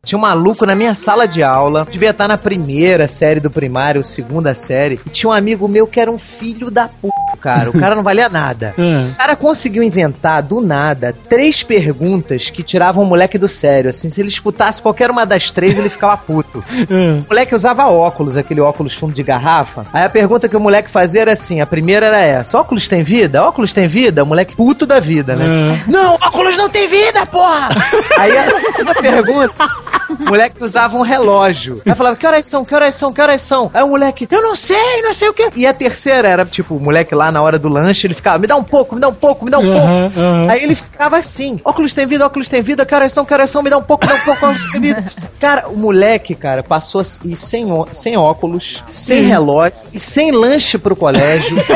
Tinha um maluco na minha sala de aula, devia estar na primeira série do primário, segunda série, e tinha um amigo meu que era um filho da puta, cara. O cara não valia nada. É. O cara conseguiu inventar, do nada, três perguntas que tiravam o moleque do sério. Assim, se ele escutasse qualquer uma das três, ele ficava puto. É. O moleque usava óculos, aquele óculos fundo de garrafa. Aí a pergunta que o moleque fazia era assim: a primeira era essa: óculos tem vida? Óculos tem vida? O moleque puto da vida, né? É. Não, óculos não tem vida, porra! Aí a segunda pergunta. O moleque usava um relógio. Aí falava, que horas são, que horas são, que horas são? Aí o moleque, eu não sei, não sei o quê. E a terceira era, tipo, o moleque lá na hora do lanche, ele ficava, me dá um pouco, me dá um pouco, me dá um Aham, pouco. aham. Aí ele ficava assim, óculos tem vida, óculos tem vida, que horas são, que horas são, me dá um pouco, me dá um pouco, óculos tem vida. Cara, o moleque, cara, passou e sem, sem óculos, sem relógio e sem lanche pro colégio.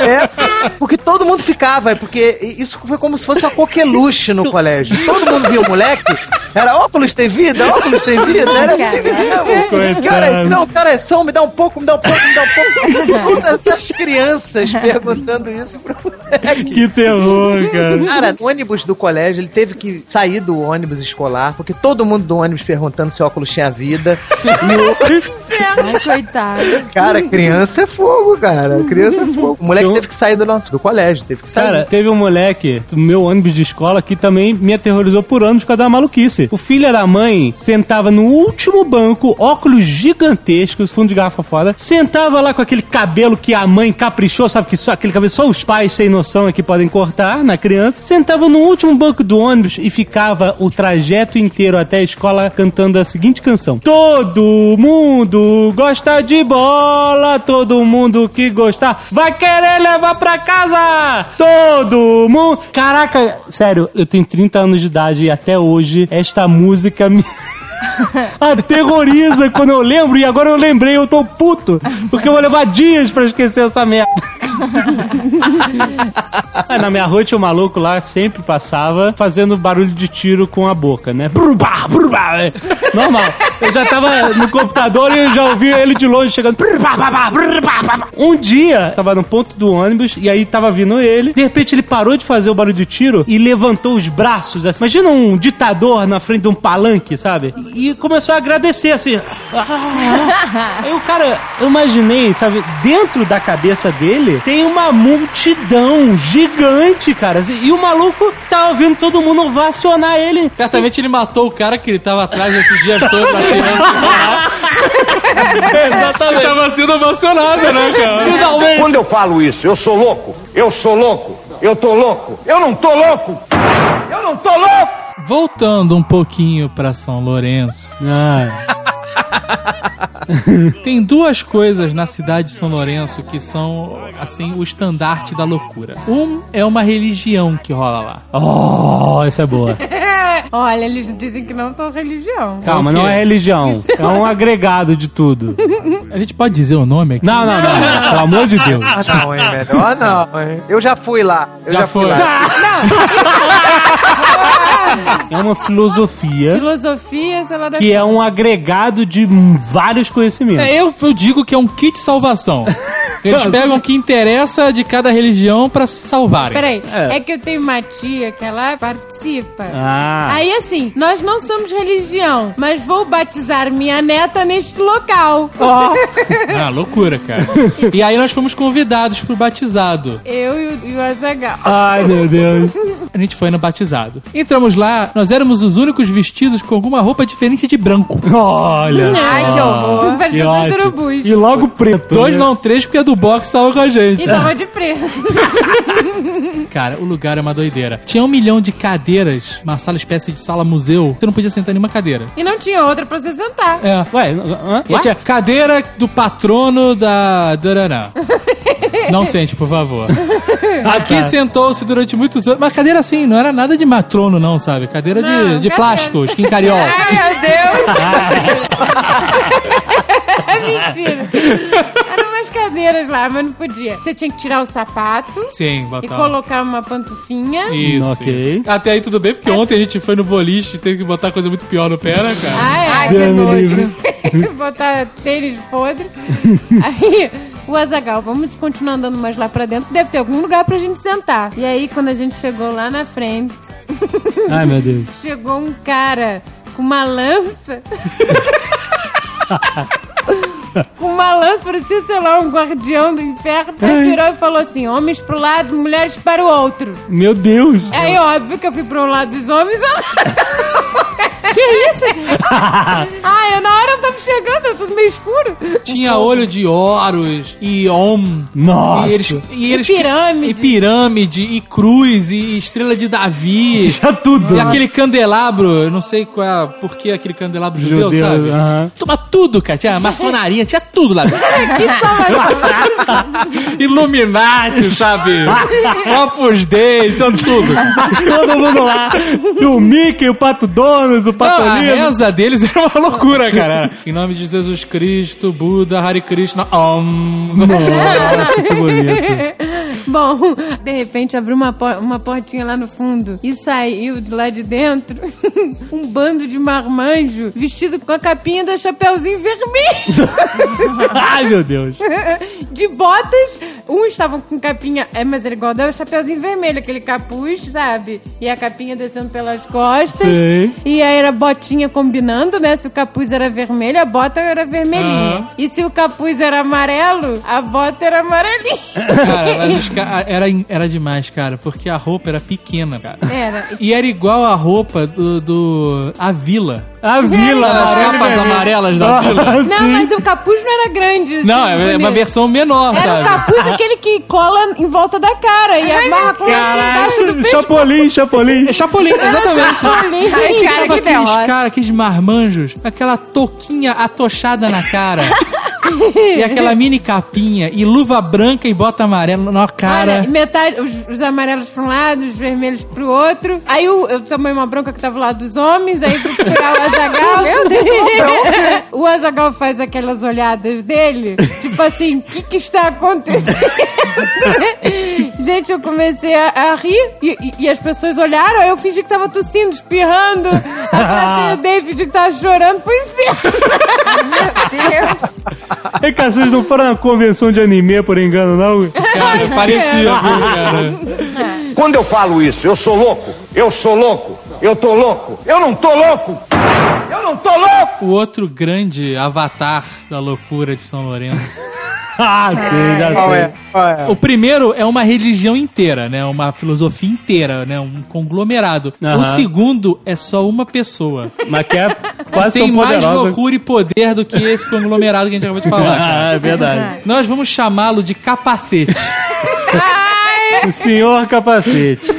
É, porque todo mundo ficava, é porque isso foi como se fosse uma coqueluche no colégio. Todo mundo via o moleque, era óculos tem vida, óculos tem vida, era assim mesmo. Que horas são, que horas são, me dá um pouco, me dá um pouco, me dá um pouco. Todas as crianças perguntando isso pro moleque. Que terror, cara. Cara, no ônibus do colégio, ele teve que sair do ônibus escolar, porque todo mundo do ônibus perguntando se o óculos tinha vida. E o. Ai, coitado. Cara, criança é fogo, cara. Criança é fogo. O moleque Eu- teve que sair do nosso do colégio, teve que sair. Cara, teve um moleque meu ônibus de escola que também me aterrorizou por anos por causa da maluquice. O filho da mãe sentava no último banco, óculos gigantescos, fundo de garrafa fora, sentava lá com aquele cabelo que a mãe caprichou, sabe que só aquele cabelo só os pais sem noção é que podem cortar na criança. Sentava no último banco do ônibus e ficava o trajeto inteiro até a escola cantando a seguinte canção: Todo mundo gosta de bola, todo mundo que gostar vai querer levar pra casa. Todo mundo. Caraca, sério, eu tenho 30 anos de idade e até hoje esta música me. Aterroriza quando eu lembro e agora eu lembrei, eu tô puto. Porque eu vou levar dias pra esquecer essa merda. Ah, na minha rua tinha um maluco lá, sempre passava fazendo barulho de tiro com a boca, né? Brubá, brubá. É Normal. Eu já tava no computador e eu já ouvi ele de longe chegando. Um dia, tava no ponto do ônibus e aí tava vindo ele. De repente ele parou de fazer o barulho de tiro e levantou os braços. Assim. Imagina um ditador na frente de um palanque, sabe? E começou a agradecer, assim. Aí o cara, eu imaginei, sabe, dentro da cabeça dele tem uma multidão gigante, cara. E o maluco tá ouvindo todo mundo ovacionar ele. Certamente ele matou o cara que ele tava atrás esses dias todos atirando. Exatamente. tava sendo emocionado, né, cara? Finalmente. Quando eu falo isso, eu sou louco, eu sou louco, eu tô louco, eu não tô louco, eu não tô louco! Voltando um pouquinho pra São Lourenço, Ah, tem duas coisas na cidade de São Lourenço que são, assim, o estandarte da loucura. Um é uma religião que rola lá. oh, essa é boa. Olha, eles dizem que não são religião. Calma, não é religião. É um agregado de tudo. A gente pode dizer o nome aqui? Não, não, não. não. Pelo amor de Deus. Ah, não, hein, melhor não, hein. Eu já fui lá. Eu Já já, fui foi. lá. É uma filosofia Filosofia, sei lá da que é um agregado de vários conhecimentos. É, eu, eu digo que é um kit salvação. Eles pegam o que interessa de cada religião pra salvarem. Peraí, É. é. que eu tenho uma tia que ela participa. Ah. Aí assim, nós não somos religião, mas vou batizar minha neta neste local. Ah, loucura, cara. E aí nós fomos convidados pro batizado. Eu e o, e o Azaghal. Ai, meu Deus. A gente foi no batizado. Entramos lá, nós éramos os únicos vestidos com alguma roupa diferente de branco. Olha Ai, só. que horror. Que Parecendo urubus. E logo preto. Dois né? não, três, porque a do box tava com a gente. E tava de preto. Cara, o lugar é uma doideira. Tinha um milhão de cadeiras, uma sala espécie de sala museu. Você não podia sentar em nenhuma cadeira. E não tinha outra pra você sentar. É. Ué, hã? E tinha cadeira do patrono da. Darará. Não sente, por favor. Aqui tá. sentou-se durante muitos anos. Mas cadeira assim, não era nada de matrono, não, sabe? Cadeira de, Não, de cadeira. plástico, skin cariol. Ai, meu Deus. Mentira. Eram umas cadeiras lá, mas não podia. Você tinha que tirar o sapato Sim, e botar. colocar uma pantufinha. Isso, Ok. isso. Até aí tudo bem, porque ontem a gente foi no boliche e teve que botar coisa muito pior no pé, né, cara? Ah, é. Ai, que Deus me nojo. botar tênis podre. Aí, o Azagal, vamos continuar andando mais lá pra dentro, que deve ter algum lugar pra gente sentar. E aí, quando a gente chegou lá na frente, Ai, meu Deus. chegou um cara com uma lança. Com uma lança, parecia, sei lá, um guardião do inferno. Aí virou e falou assim: homens pro lado, mulheres para o outro. Meu Deus. Aí, óbvio que eu fui pro lado dos homens. Que isso, gente? ah, eu na chegando, era tudo meio escuro. Tinha olho de Horus e Om. Nossa. E, eles, e, eles, pirâmide. E pirâmide, e cruz, e estrela de Davi. Tinha tudo. E aquele candelabro, eu não sei qual é, por que aquele candelabro judeu, Judeu, sabe? aham. Toma tudo, cara. Tinha maçonaria, tinha tudo lá. Illuminati, sabe? Opus Dei, tinha tudo. Todo mundo lá. O Mickey, o Pato Donos, o Não, a reza deles era uma loucura, cara. Em nome de Jesus Cristo, Buda, Hare Krishna, Om. Nossa, que bonito. Bom, de repente abriu uma, por- uma portinha lá no fundo e saiu de lá de dentro um bando de marmanjo vestido com a capinha da Chapeuzinho Vermelho, Ai, meu Deus. de botas Um estavam com capinha, é, mas era igual ao chapeuzinho vermelho, aquele capuz, sabe? E a capinha descendo pelas costas. Sei. E aí era botinha combinando, né? Se o capuz era vermelho, a bota era vermelhinha. E se o capuz era amarelo, a bota era amarelinha. Cara, mas os ca- era, era demais, cara, porque a roupa era pequena, cara. Era. E era igual a roupa do. do a vila. A vila As amarela. capas amarelas da vila. Não, mas o capuz não era grande. assim, Não, é uma versão menor, Era o sabe? capuz aquele que cola em volta da cara e amarra com embaixo do. Chapolin, Chapolin. É Chapolin, exatamente. Chapolin. Ai, cara, que aqueles caras, aqueles marmanjos, aquela touquinha atochada na cara. e aquela mini capinha, e luva branca e bota amarela na cara. Olha, metade, os, os amarelos pra um lado, os vermelhos pro outro. Aí eu, eu tomei uma bronca que tava lá dos homens, aí fui procurar o Azagal. Meu Deus, bronca. o Azagal faz aquelas olhadas dele, tipo assim, o que, que está acontecendo? Gente, eu comecei a, a rir e, e- e as pessoas olharam, aí eu fingi que tava tossindo, espirrando. Abracei o fingi que tava chorando, foi inferno. Meu Deus. É que vocês não foram na convenção de anime, por engano, não? Cara, parecia, viu, cara? Quando eu falo isso, eu sou louco, eu sou louco, eu tô louco, eu não tô louco, eu não tô louco! O outro grande avatar da loucura de São Lourenço. ah, sim, já Qual sei. é? Qual é? O primeiro é uma religião inteira, né? Uma filosofia inteira, né? Um conglomerado. O segundo é só uma pessoa. Mas que é quase Tem tão mais poderosa. loucura e poder do que esse conglomerado que a gente acabou de falar. cara. Ah, é verdade. Nós vamos chamá-lo de capacete. O senhor capacete.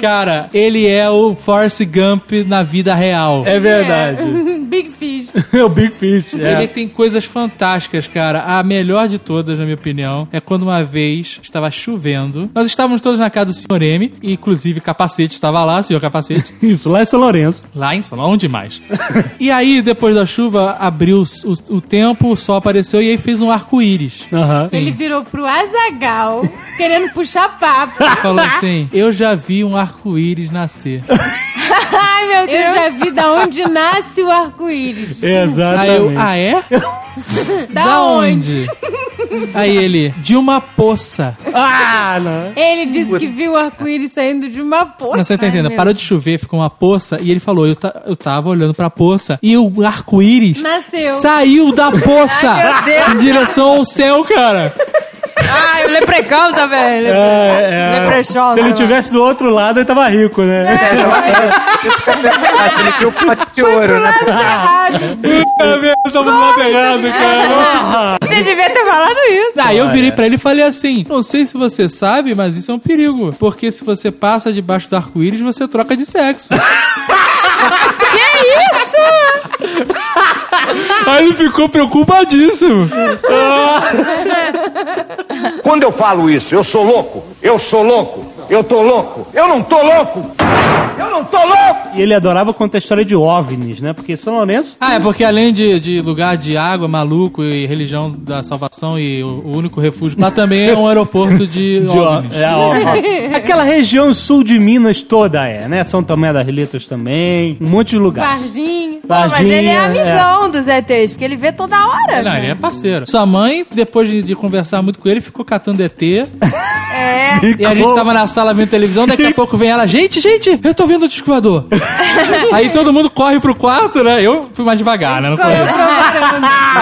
Cara, ele é o Force Gump na vida real. É verdade. Big Fish. É o Big Fish. É. Ele tem coisas fantásticas, cara. A melhor de todas, na minha opinião, é quando uma vez estava chovendo. Nós estávamos todos na casa do Sr. M, e inclusive Capacete estava lá, senhor Capacete. Isso, lá em São Lourenço. Lá em São onde mais? e aí, depois da chuva, abriu o, o- tempo, o sol apareceu e aí fez um arco-íris. Aham. Ele virou pro Azagal, querendo puxar papo. Falou assim: Eu já vi um arco-íris nascer. Ai, meu Deus. Eu já vi da onde nasce o arco-íris. Exatamente. Aí eu, ah, é? Da, onde? Aí ele, de uma poça. Ah, não. Ele disse que viu o arco-íris saindo de uma poça. Não, você tá Ai, entendendo? meu Parou de chover, ficou uma poça, e ele falou: eu, ta- eu tava olhando pra poça e o arco-íris Nasceu. saiu da poça Ai, meu Deus. em direção ao céu, cara. Ai, o leprecão também. Lepre... É, é. Leprechaun, Se ele lá. tivesse do outro lado, ele tava rico, né? Mas ele viu o pote de ouro, né? Tá vendo? Tava do lado errado, cara. Você devia ter falado isso. Aí eu virei pra ele e falei assim: Não sei se você sabe, mas isso é um perigo. Porque se você passa debaixo do arco-íris, você troca de sexo. Que isso? Aí ele ficou preocupadíssimo. Quando eu falo isso, eu sou louco, eu sou louco, eu tô louco, eu não tô louco, eu não tô louco! E ele adorava contar a história de OVNIs, né? Porque São Lourenço... Ah, é porque além de, de lugar de água, maluco e religião da salvação e o, o único refúgio, lá também é um aeroporto de, De OVNIs. é, ó, ó. Aquela região sul de Minas toda é, né? São Tomé das Letras também, um monte de lugar. Varginho. Pô, mas ele é amigão dos ETs, porque ele vê toda hora. Não, né? ele é parceiro. Sua mãe, depois de, de conversar muito com ele, ficou catando ET. É. E a gente tava na sala vendo televisão, daqui a pouco vem ela, gente, gente, eu tô vendo o disco voador. Aí todo mundo corre pro quarto, né? Eu fui mais devagar, né? Não corri.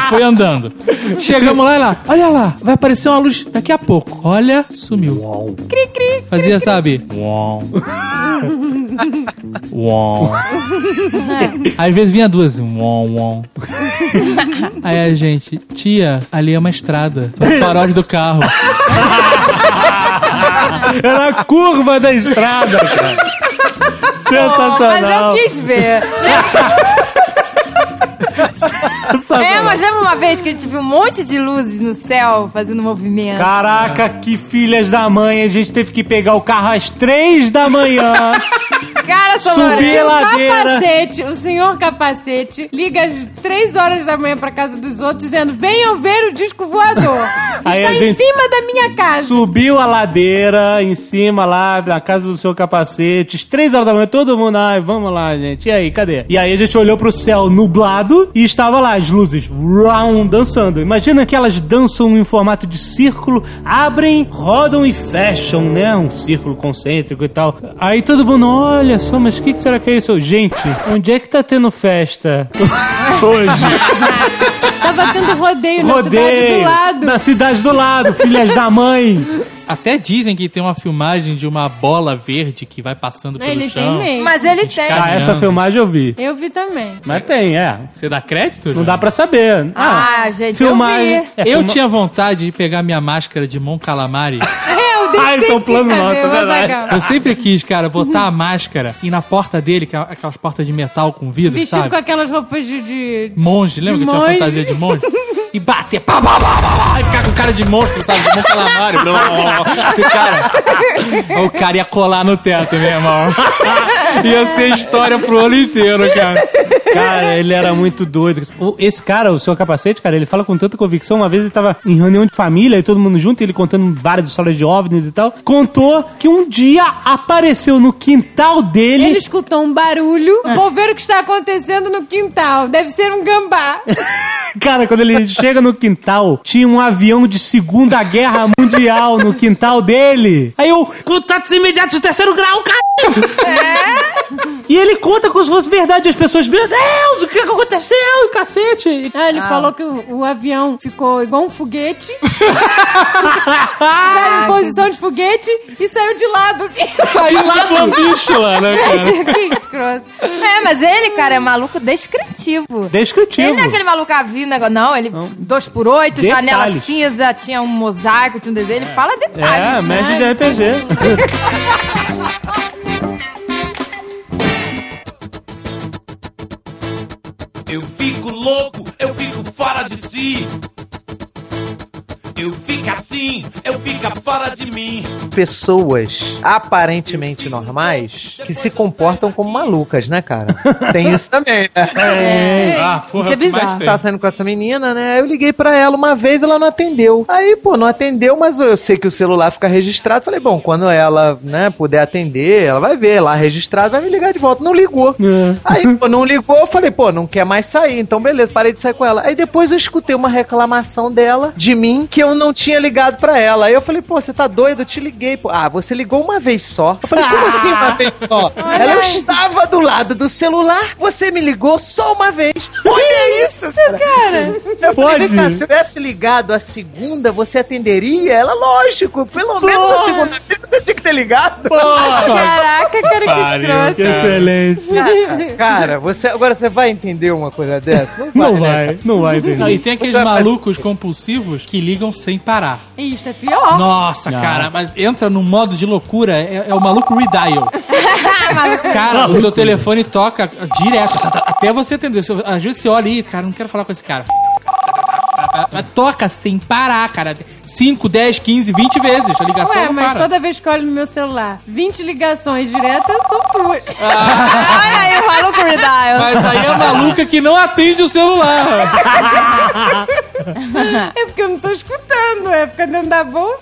Fui andando. Chegamos lá e lá, olha lá, vai aparecer uma luz daqui a pouco. Olha, sumiu. Cri, cri. Fazia, sabe? Uau. Uau. Às vezes vinha duas. Uau, uau. Aí a gente, tia, ali é uma estrada. São os faróis do carro. Era a curva da estrada, cara. Sensacional. mas eu quis ver. É, mas lembra uma vez que a gente viu um monte de luzes no céu fazendo movimento? Caraca, que filhas da mãe. A gente teve que pegar o carro às três da manhã. Cara, Subir Sonora. lá. O ladeira. capacete, o senhor capacete, liga às três horas da manhã pra casa dos outros dizendo: venham ver o disco voador. Aí Está a em cima da minha casa. Subiu a ladeira em cima lá, na casa do seu capacete. Às três horas da manhã, todo mundo, ai, vamos lá, gente. E aí, cadê? E aí a gente olhou pro céu nublado e estava lá, as luzes round, dançando. Imagina que elas dançam em formato de círculo, abrem, rodam e fecham, né? Um círculo concêntrico e tal. Aí todo mundo, olha só, mas o que, que será que é isso? Gente, onde é que tá tendo festa hoje? Tava tendo rodeio, na cidade Rodeio do lado. na cidade do lado, filhas da mãe. Até dizem que tem uma filmagem de uma bola verde que vai passando pelo Ele tem chão. mesmo. Mas ele tem. Ah, essa filmagem eu vi. Eu vi também. Mas tem, é. Você dá crédito? Não dá pra saber. Ah, gente, filmagem. eu vi. É, eu filma- tinha vontade de pegar minha máscara de Mon Calamari. Ah, esse é um plano nosso, é verdade. Eu sempre quis, cara, botar a máscara e na porta dele, que é aquelas portas de metal com vidro, Vestido sabe? com aquelas roupas de... de... Monge, lembra De que tinha monge. fantasia de monge? E bater, pá, pá, pá, pá, e ficar com cara de monstro, sabe? De Mon Calamari. O cara, o cara ia colar no teto, meu irmão. Ia ser história pro ano inteiro, cara. Cara, ele era muito doido. Esse cara, o seu capacete, cara, ele fala com tanta convicção. Uma vez ele tava em reunião de família e todo mundo junto, ele contando várias histórias de OVNIs e tal. Contou que um dia apareceu no quintal dele. Ele escutou um barulho. Vou ver o que está acontecendo no quintal. Deve ser um gambá. Cara, quando ele chega no quintal, tinha um avião de Segunda Guerra Mundial no quintal dele. Aí eu, contatos imediatos de terceiro grau, cara! E ele conta como se fosse verdade. As pessoas, meu Deus, o que aconteceu? Cacete! Ah, ele falou que o, o avião ficou igual um foguete. Saiu em posição de foguete e saiu de lado. Assim. Saiu lá do bicho lá, né, cara? que escroto. É, mas ele, cara, é maluco descritivo. Descritivo. Ele não é aquele maluco a vir, negócio. Não, ele 2 por 8 Detalhes. janela cinza, tinha um mosaico, tinha um desenho. Ele fala detalhes. É, mestre de RPG. Eu fico louco, eu fico fora de si. Eu fico assim, eu fico fora de mim. Pessoas aparentemente normais que se comportam como malucas, né, cara? Tem isso também, né? Ah, porra, Isso é bizarro. Tá saindo com essa menina, né? Eu liguei pra ela uma vez, ela não atendeu. Aí, pô, não atendeu, mas eu sei que o celular fica registrado. Falei, bom, quando ela, né, puder atender, ela vai ver lá registrado, vai me ligar de volta. Não ligou. Aí, pô, não ligou, eu falei, pô, não quer mais sair. Então, beleza, parei de sair com ela. Aí depois eu escutei uma reclamação dela, de mim, que eu não tinha ligado pra ela. Aí eu falei, pô, você tá doido? Eu te liguei. Pô. Ah, você ligou uma vez só. Eu falei, como assim uma vez só? ela, eu estava do lado do celular, você me ligou só uma vez. Olha isso, cara. Eu falei, Pode. cá, se eu tivesse ligado a segunda, você atenderia? Ela, lógico, pelo menos a segunda vez você tinha que ter ligado. Caraca, cara, que escroto. Que excelente. Cara, cara, você, agora você vai entender uma coisa dessa? Não vai, Não né, vai, não vai Não, entender. e tem aqueles fazer- malucos compulsivos que ligam sem parar. Isto é pior. Nossa, Ah. cara, mas entra num modo de loucura, é, é o maluco redial. cara, o seu telefone toca direto, tá, tá, até você atender. Às vezes você olha e, cara, não quero falar com esse cara. Mas toca sem parar, cara. 5, 10, 15, 20 vezes a ligação Ué, não mas para. toda vez que eu olho no meu celular, 20 ligações diretas são tuas. Olha aí, o maluco redial. Mas aí é a maluca que não atende o celular. É porque eu não tô escutando, é ficar dentro da bolsa.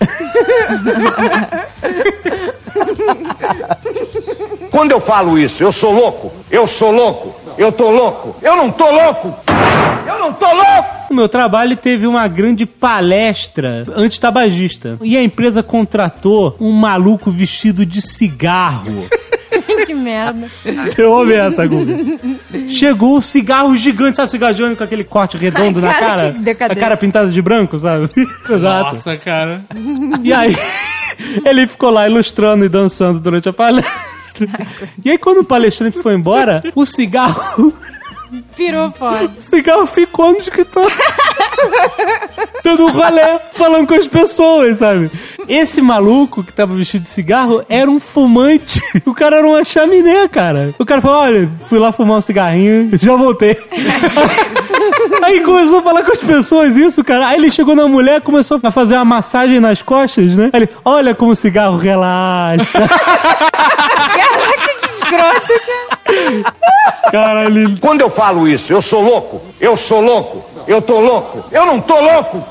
Quando eu falo isso, eu sou louco, eu sou louco, eu tô louco, eu não tô louco, eu não tô louco! O meu trabalho teve uma grande palestra antitabagista. E a empresa contratou um maluco vestido de cigarro. Que merda. Você ouve essa, Guga? Chegou um cigarro gigante, sabe? Cigarro gigante com aquele corte redondo Ai, na cara, cara. que decadente. A cara pintada de branco, sabe? Exato. Nossa, cara. E aí, ele ficou lá ilustrando e dançando durante a palestra. E aí, quando o palestrante foi embora, o cigarro, Pirou fora. o cigarro ficou no escritório. Dando um rolé, falando com as pessoas, sabe? Esse maluco que tava vestido de cigarro era um fumante. O cara era uma chaminé, cara. O cara falou: olha, fui lá fumar um cigarrinho, já voltei. Aí começou a falar com as pessoas isso, cara. Aí ele chegou na mulher, começou a fazer uma massagem nas costas, né? Aí ele, olha como o cigarro relaxa. Caraca, escroto, cara. Caralho. Quando eu falo isso, eu sou louco, eu sou louco, eu tô louco, eu não tô louco,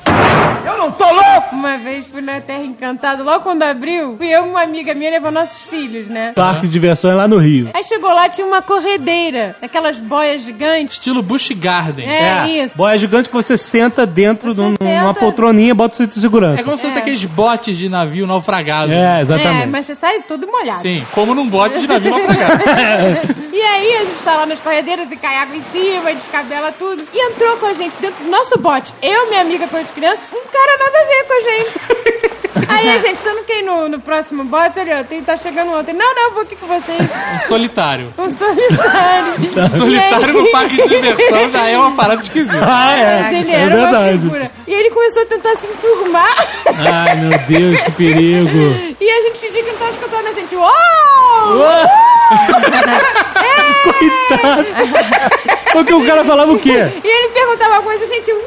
eu não tô louco! Uma vez fui na Terra Encantada, logo quando abriu, fui eu e uma amiga minha levar nossos filhos, né? Parque de diversões lá no Rio. Aí chegou lá, tinha uma corredeira, aquelas boias gigantes. Estilo Busch Garden. É, isso. Boia gigante que você senta dentro Você de um- senta- numa poltroninha e bota o cinto de segurança. É como se fosse É. aqueles botes de navio naufragado. É, É, exatamente. mas você sai todo molhado. Sim, como num bote de navio naufragado. E aí a gente tá lá nas corredeiras e cai água em cima, descabela tudo. E entrou com a gente dentro do nosso bote, eu, minha amiga com as crianças, um cara nada a ver com a gente. Aí a gente, você não quer ir no, no próximo bote? Ele, ó, tem, tá chegando outro. Ele, Não, não, eu vou aqui com vocês. Um solitário. Um solitário. Solitário E aí- no parque de diversão já é uma parada esquisita. Ah, é. Mas ele é era uma verdade. figura. E ele começou a tentar se enturmar. Ai, meu Deus, que perigo. E a gente fingia que não tava escutando a gente. Uou! Coitado. Porque o cara falava o quê? E ele perguntava coisa, gente.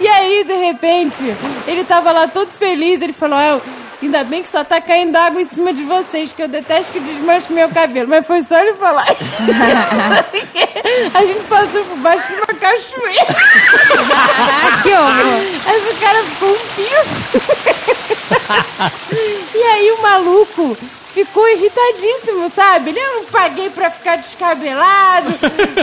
E aí, de repente, ele tava lá todo feliz. Ele falou: "Ah, Ainda bem que só tá caindo água em cima de vocês, que eu detesto que desmanche meu cabelo. Mas foi só ele falar. a gente passou por baixo de uma cachoeira. que horror. Aí o cara ficou um pinto. e aí o maluco ficou irritadíssimo, sabe? Ele, eu não paguei pra ficar descabelado.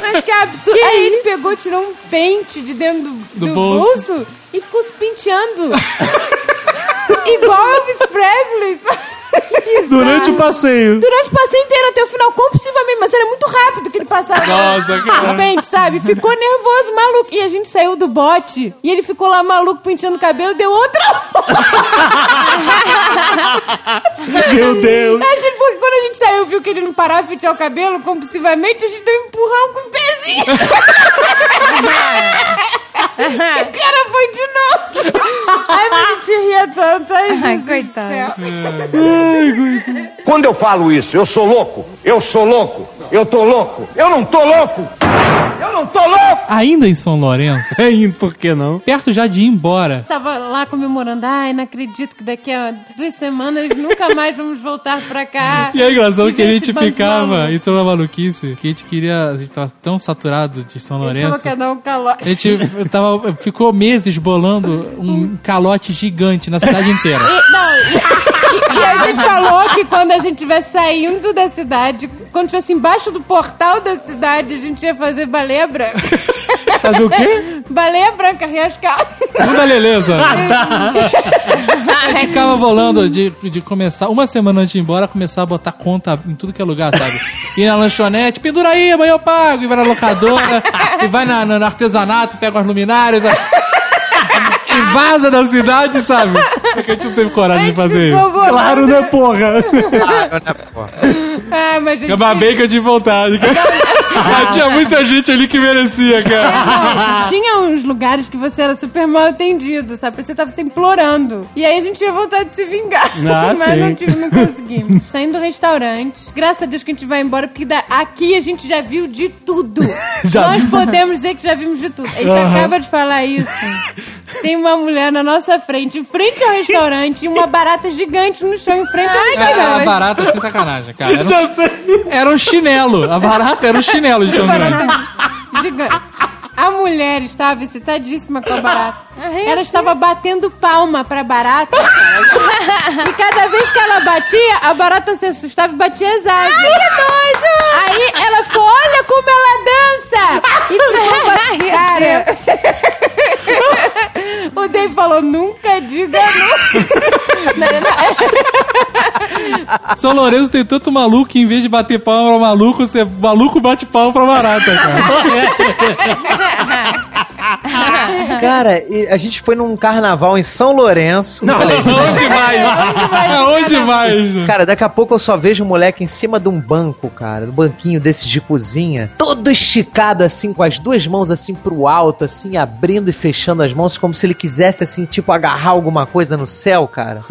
Mas que absurdo. Que aí ele isso? pegou, tirou um pente de dentro do, Do do bolso. bolso. e ficou se penteando. Igual Elvis Presley. sabe? Durante o passeio. Durante o passeio inteiro até o final, compulsivamente, mas era muito rápido que ele passava. Nossa, cara. O pente, sabe? Ficou nervoso, maluco. E a gente saiu do bote e ele ficou lá maluco penteando o cabelo, deu outra. Meu Deus. A gente, porque quando a gente saiu, viu que ele não parava de pentear o cabelo compulsivamente, a gente deu um empurrão com o pezinho. o cara foi de novo. Ai, mas a gente ria tanto. Ai, Ai, coitado. Quando eu falo isso, eu sou louco, eu sou louco, eu tô louco, eu não tô louco! Eu não tô louco! Ainda em São Lourenço, É indo, por que não? perto já de ir embora, Tava lá comemorando. Ai, não acredito que daqui a duas semanas nunca mais vamos voltar pra cá. E é engraçado E que a gente ficava, entrou na maluquice, que a gente queria, a gente tava tão saturado de São A gente falou Lourenço. que ia dar um calote. A gente tava, ficou meses bolando um calote gigante na cidade inteira. E, não, e, e a gente falou que quando a gente estivesse saindo da cidade, quando estivesse embaixo do portal da cidade, a gente ia fazer baleia branca. Fazer o quê? Baleia branca, riascal. Tudo beleza. A gente ficava bolando de, de começar, uma semana antes de ir embora, começar a botar conta em tudo que é lugar, sabe? Ir na lanchonete, pendura aí, amanhã eu pago. E vai na locadora, e vai na, no artesanato, pega umas luminárias. E vaza da cidade, sabe? Porque a gente não teve coragem de fazer isso. bolado. Claro, né, porra? Ah, mas a gente... Eu babei que eu tive vontade. Mas tinha muita gente ali que merecia, cara. Tinha uns lugares que você era super mal atendido, sabe? Você tava se implorando. E aí a gente tinha vontade de se vingar. Ah, mas sim. não, tive, não conseguimos. Saindo do restaurante. Graças a Deus que a gente vai embora, porque da- aqui a gente já viu de tudo. Já Nós podemos dizer que já vimos de tudo. A gente Aham. acaba de falar isso. Tem uma mulher na nossa frente, em frente ao restaurante, e uma barata gigante no chão, em frente ao Ai, que restaurante. Era barata sem sacanagem, cara. Era Já um, sei. era um chinelo. A barata era um chinelo de tão grande. Gigante. A mulher estava excitadíssima com a barata. Ela estava batendo palma pra barata. e cada vez que ela batia, a barata se assustava e batia as asas. Ai, que nojo! Aí ela ficou, olha como ela dança! E ficou. Cara. o Dave falou, nunca diga não. não, não. São Lourenço tem tanto maluco que em vez de bater palma pra maluco, você maluco bate palma pra barata, cara. ajá. Uh-huh. Cara, a gente foi num carnaval em São Lourenço. Falei, Onde mais? Aonde mais? Cara, daqui a pouco eu só vejo um moleque em cima de um banco, cara, um banquinho desses de cozinha, todo esticado assim, com as duas mãos assim pro alto, assim, abrindo e fechando as mãos, como se ele quisesse, assim, tipo, agarrar alguma coisa no céu, cara.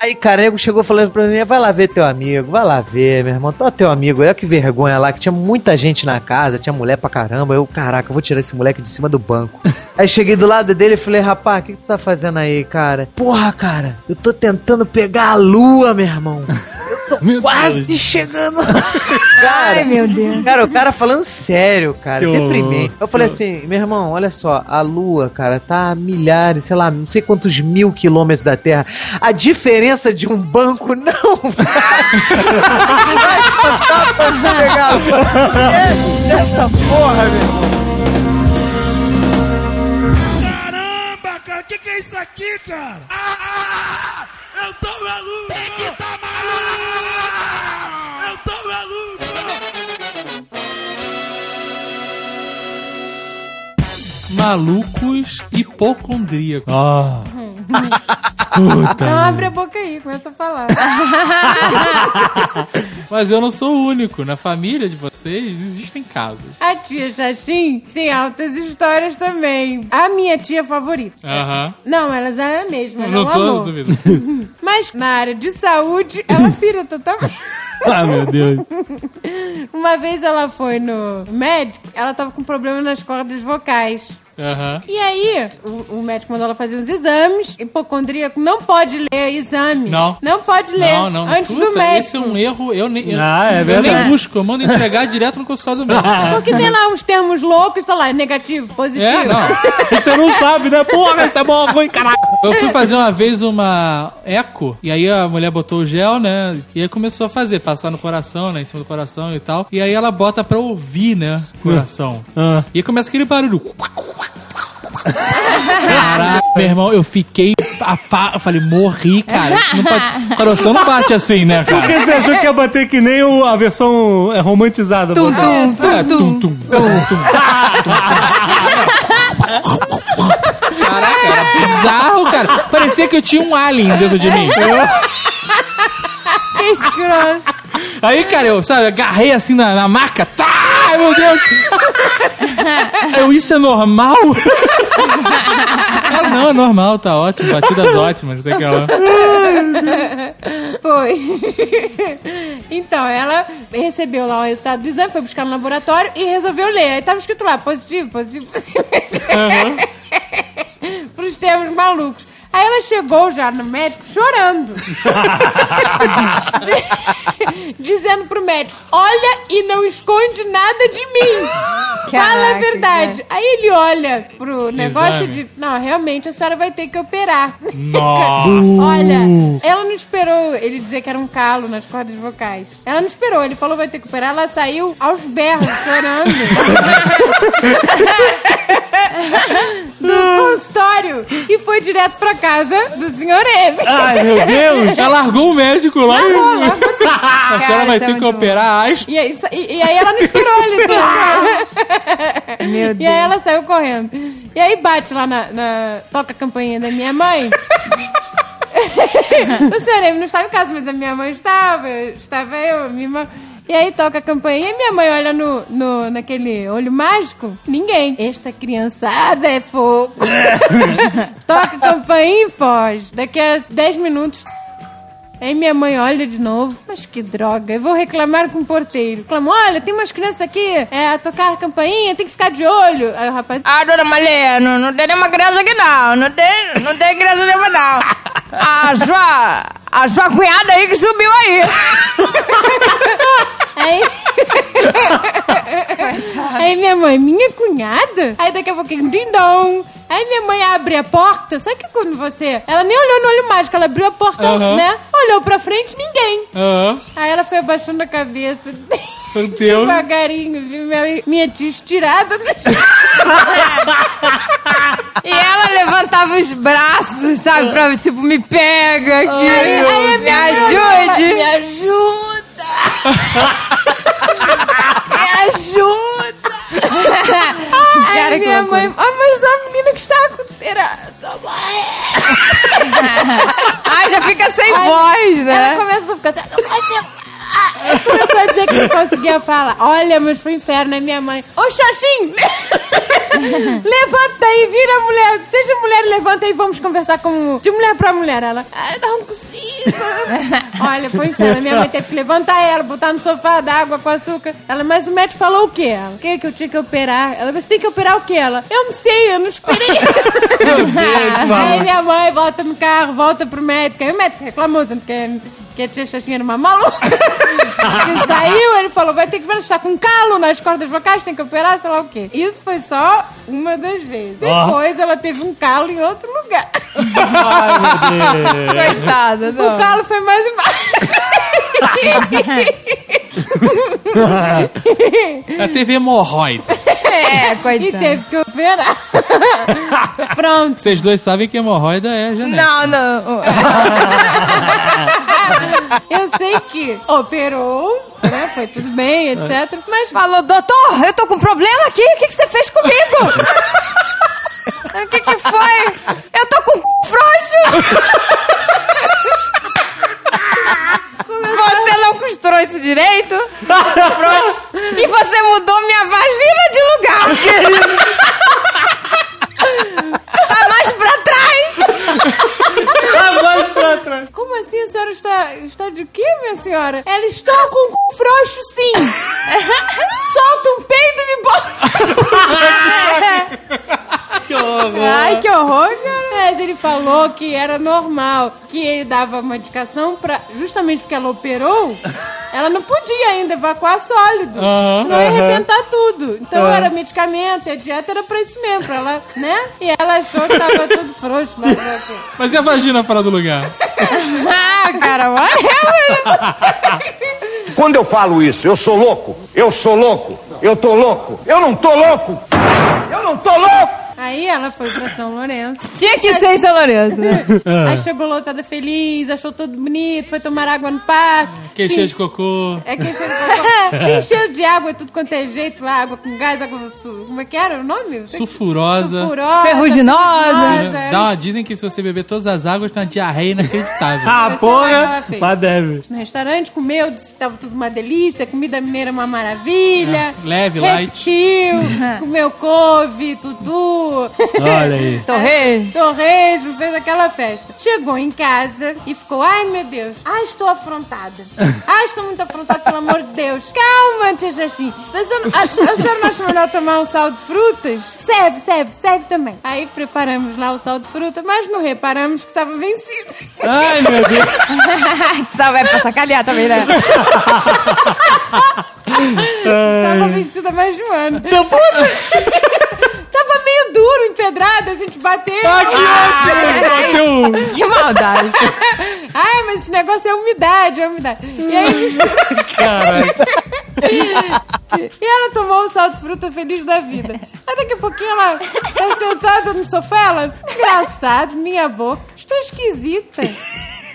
Aí, cara, nego chegou falando pra mim, vai lá ver teu amigo, vai lá ver, meu irmão, tô teu amigo, olha que vergonha lá, que tinha muita gente na casa, tinha mulher pra caramba, eu, caraca, eu vou tirar esse moleque de cima do banco. Aí cheguei do lado dele e falei, rapaz, o que, que tu tá fazendo aí, cara? Porra, cara, eu tô tentando pegar a lua, meu irmão. Eu Tô Meu quase chegando. Ai, cara, meu Deus. cara, o cara falando sério, cara. Que deprimente. Eu falei assim, meu irmão, olha só, a Lua, cara, tá a milhares, sei lá, não sei quantos mil quilômetros da Terra. A diferença de um banco não vai, vai contar pra você pegar a Lua. Esquece Essa porra, meu irmão. Maluco! Tem que tá maluco! eu tô maluco! Malucos hipocondríacos. Ah. Puta. Então abre a boca aí, começa a falar. Mas eu não sou o único. Na família de vocês existem casos. A tia Xaxim tem altas histórias também. A minha tia favorita. Aham. Não, elas eram a mesma, Não não, tô amor. duvidando. Mas na área de saúde, ela pira totalmente. Ah, meu Deus. Uma vez ela foi no médico, ela tava com problema nas cordas vocais. Aham. E aí, o, o médico mandou ela fazer uns exames. Hipocondríaco não pode ler exame. Não. Não pode ler Não, não. antes Puta, do médico. Esse é um erro. Eu nem, eu, Ah, é eu nem busco. Eu mando entregar direto no consultório do médico. Porque tem lá uns termos loucos, tá lá, negativo, positivo. É, não. Você não sabe, né? Porra, isso é bom, ruim, caralho. Eu fui fazer uma vez uma eco, e aí a mulher botou o gel, né? E aí começou a fazer, passar no coração, né? Em cima do coração e tal. E aí ela bota pra ouvir, né? O coração. Ah. E aí começa aquele barulho. Caralho, meu irmão, eu fiquei. A pá, eu falei, morri, cara. Não pode, coração não bate assim, né, Por que cara? você achou que ia bater que nem o- a versão é, romantizada? Tum, pô? tum, tum, É, tum. tum, tum, tum, tum. Caraca, era bizarro, cara. Parecia que eu tinha um alien dentro de mim. Que escroto. Aí, cara, eu, sabe, agarrei assim na, na maca. Tá, ai, meu Deus. Eu, isso é normal? Ela, não, é normal, tá ótimo. Batidas ótimas, não sei o que lá. Foi. então, ela recebeu lá o resultado do exame, foi buscar no laboratório e resolveu ler. Aí tava escrito lá, positivo, positivo, positivo. Pros termos malucos. Aí ela chegou já no médico chorando. Di- Dizendo pro médico: Olha e não esconde nada de mim. Fala a Caraca, verdade. Aí ele olha pro negócio Exame. e diz: Não, realmente a senhora vai ter que operar. Nossa. Olha, ela não esperou ele dizer que era um calo nas cordas vocais. Ela não esperou, ele falou vai ter que operar, ela saiu aos berros, chorando. do consultório e foi direto pra casa do senhor M. Ai, meu Deus. Ela largou o médico lá. Largou, largou. A senhora vai isso é ter que muito operar as. E aí, e, e aí ela não esperou ele. Meu E Deus. aí ela saiu correndo. E aí bate lá na. na- toca a campainha da minha mãe. o senhor M não estava em casa, mas a minha mãe estava. Estava eu, a minha irmã. E aí toca a campainha e minha mãe olha no, no, naquele olho mágico. Ninguém. Esta criançada é fogo. toca a campainha e foge. Daqui a 10 minutos Aí minha mãe olha de novo. Mas que droga, eu vou reclamar com o porteiro. Reclamo, olha, tem umas crianças aqui, é, a tocar a campainha, tem que ficar de olho. Aí o rapaz, Ah, dona Malê, não, não tem nenhuma criança aqui não. Não tem, não tem criança nenhuma não. A sua, a sua cunhada aí que subiu aí. aí... aí minha mãe, minha cunhada? Aí daqui a pouquinho, dindom. Aí minha mãe abre a porta, sabe que quando você... Ela nem olhou no olho mágico, ela abriu a porta, né? Olhou pra frente, ninguém. Aí ela foi abaixando a cabeça... Meu Deus. Devagarinho, viu minha, minha tia estirada no E ela levantava os braços, sabe, pra tipo, me pega aqui. Aí, aí a me ajude. Me ajuda! me ajuda! Aí Cara, minha mãe, ah, mas a menina que está acontecendo. Tua mãe. Ai, já fica sem Aí voz, Ela né? começa a ficar assim, consigo. Ah, Começou a dizer que não conseguia falar. Olha, mas foi inferno, né, minha mãe? Ô, Xaxim! levanta aí, vira mulher. Seja mulher, levanta aí, vamos conversar com, de mulher pra mulher. Ela, ai, não consigo. Olha, foi inferno. Minha mãe teve que levantar ela, botar no sofá d'água com açúcar. Ela, mas o médico falou o quê? Ela, o que que eu tinha que operar? Ela, você tem que operar o quê? Ela, eu não sei, eu não esperei. Aí minha mãe volta no carro, volta pro médico. Aí o médico reclamou, dizendo que, que a tia Xaxinha era uma maluca. e saiu, ele falou, vai ter que ver, está com calo nas cordas vocais, tem que operar, sei lá o quê. Isso foi só uma das vezes. Ó. Depois ela teve um calo em outro lugar. Ai, meu Deus. Coitada, O não. calo foi mais embaixo. Ela teve hemorroida. É, e coitada. teve que operar. Pronto. Vocês dois sabem que hemorroida é genética. Não, não. Eu sei que operou, né? Foi tudo bem, etc. Mas Falou, doutor, eu tô com um problema aqui. O que, que você fez comigo? O que, que foi? Eu tô com o c... frouxo. Costurou isso direito? E você mudou minha vagina de lugar. Tá mais pra trás. Agora pra trás. como assim a senhora está, está de quê, minha senhora? Ela está com o cu frouxo, sim. Solta um peido e me bota. Que horror. Ai, que horror, cara. Mas ele falou que era normal, que ele dava uma medicação pra. Justamente porque ela operou, ela não podia ainda evacuar sólido. Aham, senão ia arrebentar tudo. Então era medicamento, a dieta era pra isso mesmo, pra ela, né? E ela achou que tava tudo frouxo lá. né? Mas e a vagina fora do lugar? Ah, cara, olha. Quando eu falo isso, eu sou louco, eu sou louco, eu tô louco, eu não tô louco, eu não tô louco. Aí ela foi pra São Lourenço. Tinha que ser em São Lourenço, né? Aí chegou lotada feliz, achou tudo bonito, foi tomar água no parque. Que se- cheio de cocô. É que encheu de cocô. Se encheu de água, tudo quanto é jeito água com gás, água su... Como é que era o nome? Sulfurosa. Sulfurosa. Ferruginosa. ferruginosa. Dá uma, dizem que se você beber todas as águas, tem uma diarreia inacreditável. Ah, Você vai que porra. fez. Mas deve. No restaurante, comeu, disse que tava tudo uma delícia, comida mineira uma maravilha. É, leve, light. Repetiu, comeu couve, tutu. Olha aí. Torre. Torrejo, fez aquela festa. Chegou em casa e ficou, ai meu Deus, ai estou afrontada. Ai, estou muito afrontada, pelo amor de Deus. Calma, tia. Você não- A, a senhora não acha melhor tomar um sal de frutas? Serve, serve, serve também. Aí preparamos lá o sal de fruta, mas não reparamos que estava vencido. Ai, meu Deus. Só vai pra sacanear também, né? Tava vencida mais de um ano. Tava empedrado, a gente bateu. Ah, que ótimo. Bateu. Que maldade. Ai, mas esse negócio é umidade, é umidade. E aí, Caralho. e ela tomou o sal de fruta feliz da vida. Aí daqui a pouquinho ela tá sentada no sofá, ela, engraçado, minha boca, estou esquisita.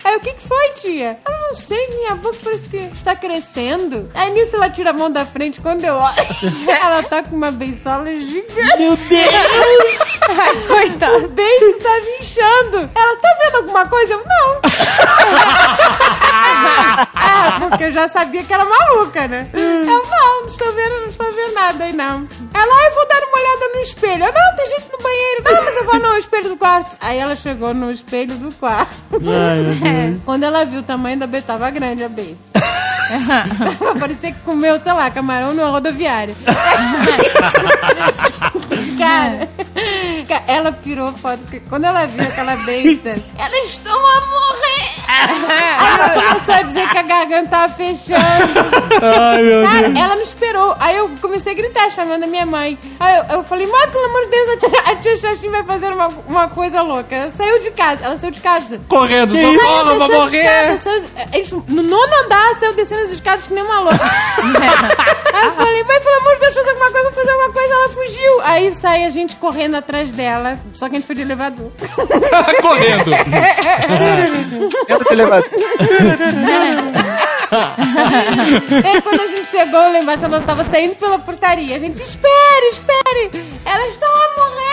Aí, o que, que foi, tia? Eu não sei, minha boca parece que está crescendo. Aí nisso ela tira a mão da frente, quando eu olho, ela tá com uma beiçola gigante. Meu Deus. Ai, coitado. O beiço tá me inchando. Ela tá vendo alguma coisa? Eu, não. ah, porque eu já sabia que era maluca, né? Eu, não, não estou vendo, não estou vendo nada aí, não. Ela, ai, vou dar uma olhada no espelho. Eu, não, tem gente no banheiro. Não, mas eu vou no espelho do quarto. Aí ela chegou no espelho do quarto. Ai, meu Deus. É, Quando ela viu o tamanho da beiça, tava grande a beiça. Parecia que comeu, sei lá, camarão numa rodoviária. Cara, ca- ela pirou foto. Quando ela viu aquela beiça, elas estão a morrer. Aí ela começou a dizer que a garganta tava fechando. Ai, meu Cara, Deus. ela não esperou. Aí eu comecei a gritar, chamando a minha mãe. Aí eu, eu falei, mãe, pelo amor de Deus, a tia- Xaxim vai fazer uma, uma coisa louca. Ela saiu de casa, ela saiu de casa. Correndo, socorro, Aí vou morrer. escadas, saiu- eles, no nono andar, saiu descendo as escadas que nem uma louca. Aí eu falei, mãe, pelo amor de Deus, fazer alguma coisa, vou fazer alguma coisa. Ela fugiu. Aí sai a gente correndo atrás dela. Só que a gente foi de elevador. Correndo. Dentro do elevador. Aí quando a gente chegou lá embaixo, ela tava saindo pela portaria. A gente, espere, espere. Elas estão a morrer.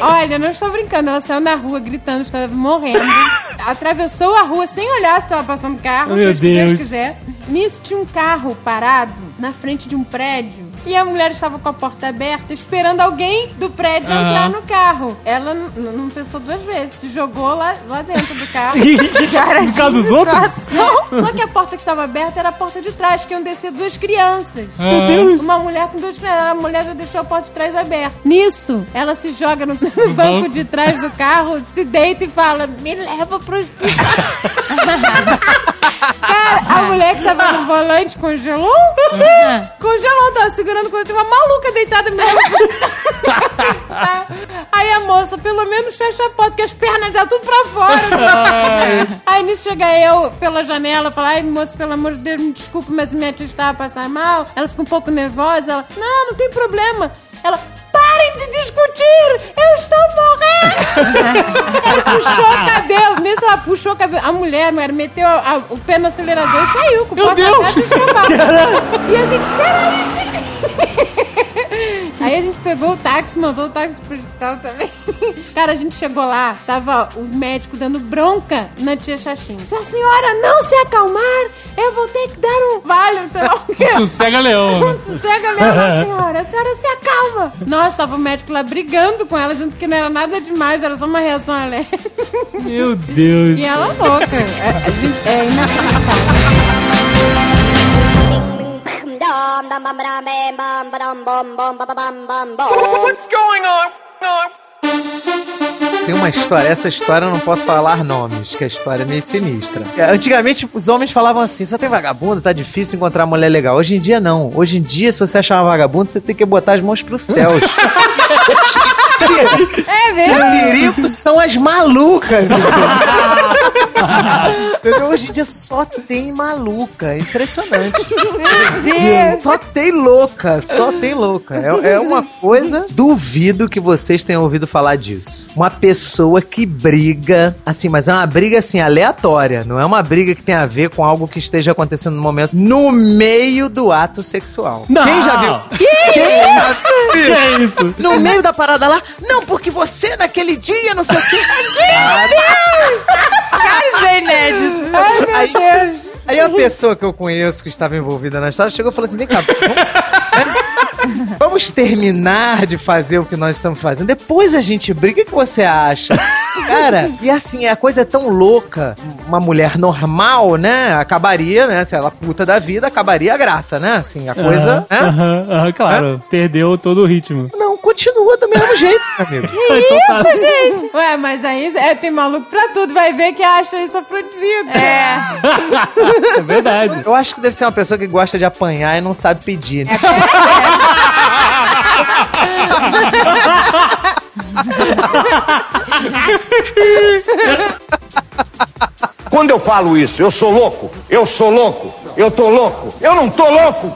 Olha, não estou brincando. Ela saiu na rua gritando, estava morrendo. Atravessou a rua sem olhar se estava passando carro, Meu seja o que Deus Deus. quiser. Nisso tinha um carro parado na frente de um prédio. E a mulher estava com a porta aberta, esperando alguém do prédio Aham. entrar no carro. Ela não pensou duas vezes, se jogou lá, lá dentro do carro. Cara, No caso dos outros? Só que a porta que estava aberta era a porta de trás, que iam descer duas crianças. Meu Deus. Uma mulher com duas crianças. A mulher já deixou a porta de trás aberta. Nisso, ela se joga no, no banco de trás do carro, se deita e fala: Me leva pro hospital. Cara, a mulher que tava no volante congelou? Congelou, tava segurando coisa. Tem uma maluca deitada me. Aí a moça, pelo menos fecha a porta, que as pernas já tudo pra fora. Aí nisso chega eu pela janela, fala, ai moça, pelo amor de Deus, me desculpe, mas minha tia estava passando mal. Ela fica um pouco nervosa, ela, não, não tem problema. Ela, parem de discutir, eu estou morrendo. ela puxou o cabelo, nisso ela puxou o cabelo. A mulher, mulher meteu a- a- o pé no acelerador e saiu com o Meu porta Deus! aberta e escapado. E a gente, peraí. Aí a gente pegou o táxi, mandou o táxi pro hospital também. Cara, a gente chegou lá, tava o médico dando bronca na tia Xaxim. Se a senhora não se acalmar, eu vou ter que dar um vale, sei lá o quê. Sossega leão. Sossega, a senhora. A senhora se acalma. Nossa, tava o médico lá brigando com ela, dizendo que não era nada demais, era só uma reação alérgica. Meu Deus. E ela louca. É, a gente- é inacreditável. Tem uma história, essa história eu não posso falar nomes, que a história é meio sinistra. É, Antigamente os homens falavam assim: só tem vagabundo, tá difícil encontrar mulher legal. Hoje em dia não. Hoje em dia, se você achar uma vagabundo, você tem que botar as mãos pros céus. É O mesmo? perigo são as malucas. Entendeu? Hoje em dia só tem maluca. É impressionante. Meu Deus. Só tem louca, só tem louca. É, é uma coisa. Duvido que vocês tenham ouvido falar disso. Uma pessoa que briga, assim, mas é uma briga assim aleatória. Não é uma briga que tem a ver com algo que esteja acontecendo no momento, no meio do ato sexual. Não. Quem já viu? Que Quem já viu? Que é isso? No meio da parada lá, não, porque você naquele dia, não sei o quê. Cara, isso é inédito. Ai, meu Aí- Deus. Aí a pessoa que eu conheço que estava envolvida na história chegou e falou assim: vem cá, vamos, vamos terminar de fazer o que nós estamos fazendo. Depois a gente briga. O que você acha? Cara, e assim, a coisa é tão louca. Uma mulher normal, né? Acabaria, né? Se ela puta da vida, acabaria a graça, né? Assim, a coisa. Aham, né? aham, aham, claro. Perdeu todo o ritmo. Não, continua do mesmo jeito, meu amigo. Então tá. Isso, gente. Ué, mas aí é, tem maluco pra tudo. Vai ver que acha isso afrodisíaco. É. É verdade. Eu acho que deve ser uma pessoa que gosta de apanhar e não sabe pedir. Né? Quando eu falo isso, eu sou louco, eu sou louco, eu tô louco, eu não tô louco,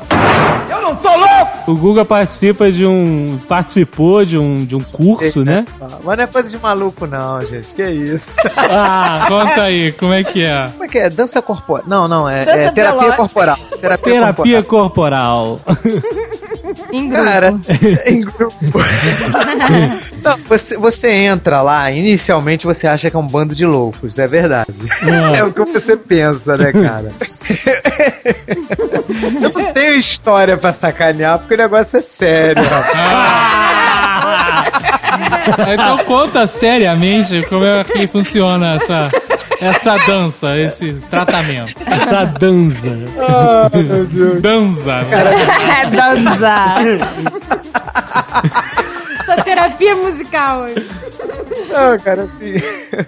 eu não tô louco. O Guga participa de um. participou de um, de um curso, né? Mas não é coisa de maluco, não, gente. Que isso? Ah, Conta aí, como é que é? Como é que é? Dança corporal. Não, não, é, é terapia biológica. corporal. Terapia, terapia corporal. corporal. Em grupo. Cara, em grupo. não, você, você entra lá, inicialmente você acha que é um bando de loucos, é verdade. É. É, o que você pensa, né, cara? Eu não tenho história pra sacanear, porque o negócio é sério, rapaz. Então conta seriamente como é que funciona essa, essa dança, esse tratamento. Essa dança. Ah, meu Deus. Dança. É dança. Terapia musical. Não, cara, assim.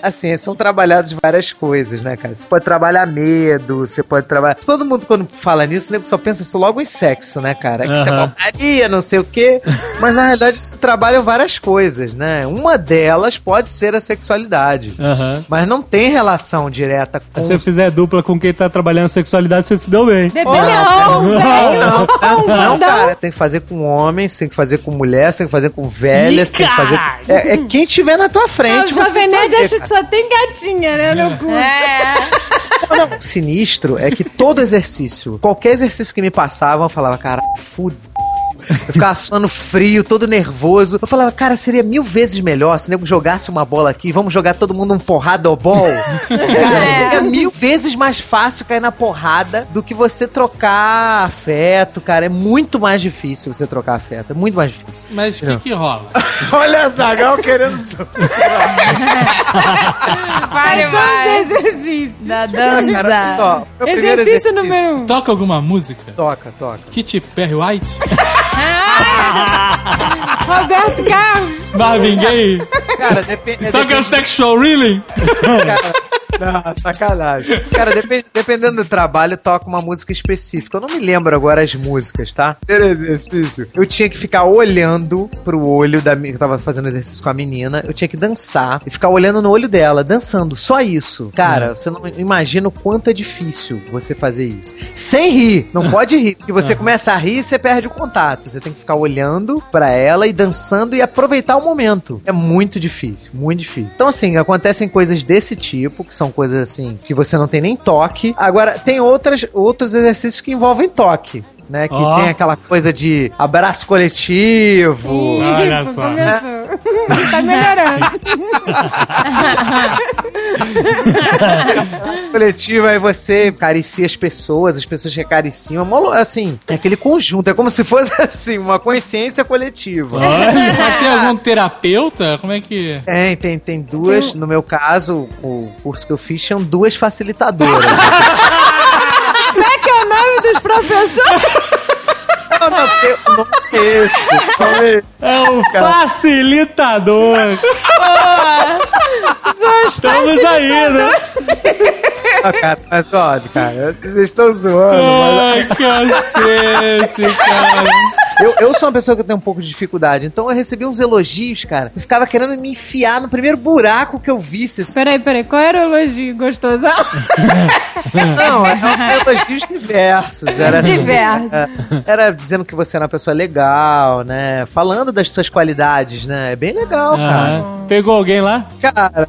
Assim, são trabalhadas várias coisas, né, cara? Você pode trabalhar medo, você pode trabalhar. Todo mundo, quando fala nisso, né, só pensa só logo em sexo, né, cara? Que você Aham. porcaria, não sei o quê. Mas na realidade, se trabalham várias coisas, né? Uma delas pode ser a sexualidade. Aham. Mas não tem relação direta com. Se você fizer dupla com quem tá trabalhando sexualidade, você se deu bem. Depende não, não. Não, não, não, cara. Tem que fazer com homens, tem que fazer com mulheres, tem que fazer com velhas, tem que fazer. É, é quem tiver na tua Frente. o você Jovem Nerd fazer, acha que só tem gatinha, né, no cu. É. Não, não, o sinistro é que todo exercício, qualquer exercício que me passavam, eu falava, cara, fude. Eu ficava suando frio, todo nervoso. Eu falava, cara, seria mil vezes melhor se nego jogasse uma bola aqui, vamos jogar todo mundo um porradobol. cara, É. seria mil vezes mais fácil cair na porrada do que você trocar afeto, cara. É muito mais difícil você trocar afeto. É muito mais difícil. Mas o que que rola? Olha Zagal querendo. Vale mais. exercícios. Da Cara, dança. ó, meu primeiro Exercício número um. Toca alguma música? Toca, toca. Kit Perry White? Roberto Carlos. Marvin Gaye? Cara, depende. Toca Sexual Reeling? Cara, não, sacanagem. Cara, depende- dependendo do trabalho, toca uma música específica. Eu não me lembro agora as músicas, tá? Ter exercício. Eu tinha que ficar olhando pro olho da minha. Eu tava fazendo exercício com a menina. Eu tinha que dançar e ficar olhando no olho dela, dançando. Só isso. Cara, você não imagina o quanto é difícil você fazer isso. Sem rir. Não pode rir. Porque você começa a rir e você perde o contato. Você tem que ficar olhando pra ela e dançando e aproveitar o momento. É muito difícil, muito difícil. Então, assim, acontecem coisas desse tipo, que são coisas assim, que você não tem nem toque. Agora, tem outras, outros exercícios que envolvem toque. Né, que Ó. tem aquela coisa de abraço coletivo. Olha Ih, só. começou. tá melhorando. coletivo, aí você acaricia as pessoas, as pessoas te acariciam. É Assim, é aquele conjunto. É como se fosse assim, uma consciência coletiva. Mas tem algum terapeuta? Como é que. Tem, tem, tem duas. No meu caso, o curso que eu fiz tinham duas facilitadoras. Dos professores? não, não, é nome é- É facilitador. Os Estamos aí, né? Ah, cara, mas ó, cara, vocês estão zoando. mas- Ai, cacete, cara. Eu, eu sou uma pessoa que tem um pouco de dificuldade, então eu recebi uns elogios, cara. Eu ficava querendo me enfiar no primeiro buraco que eu visse. assim. Peraí, peraí, qual era o elogio gostosão? Não, eram elogios diversos. Era assim, Diversos. é, era dizendo que você era uma pessoa legal, né? Falando das suas qualidades, né? É bem legal, cara. Ah, Pegou alguém lá? Cara,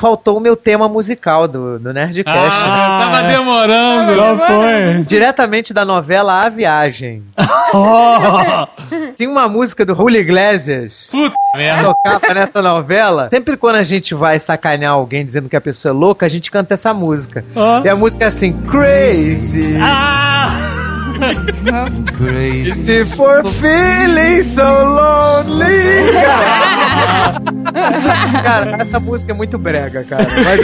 faltou o meu tema musical do, do Nerdcast. né? Ah, tava demorando. Qual foi? Diretamente da novela A Viagem. Oh, Tem uma música do Julio Iglesias. Puta merda. tocava nessa novela, sempre quando a gente vai sacanear alguém dizendo que a pessoa é louca, a gente canta essa música. Ó. E a música é assim, crazy. ah! Crazy for feeling so lonely. Cara. Cara, essa música é muito brega, cara. Mas,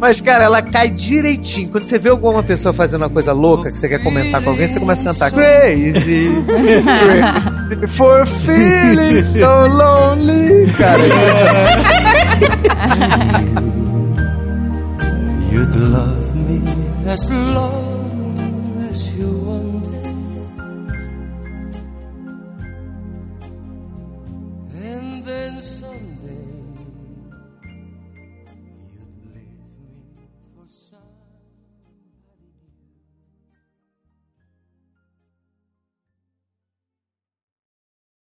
Mas, cara, ela cai direitinho. Quando você vê alguma pessoa fazendo uma coisa louca que você quer comentar com alguém, você começa a cantar Crazy, crazy for feeling so lonely. Cara, You'd love me as long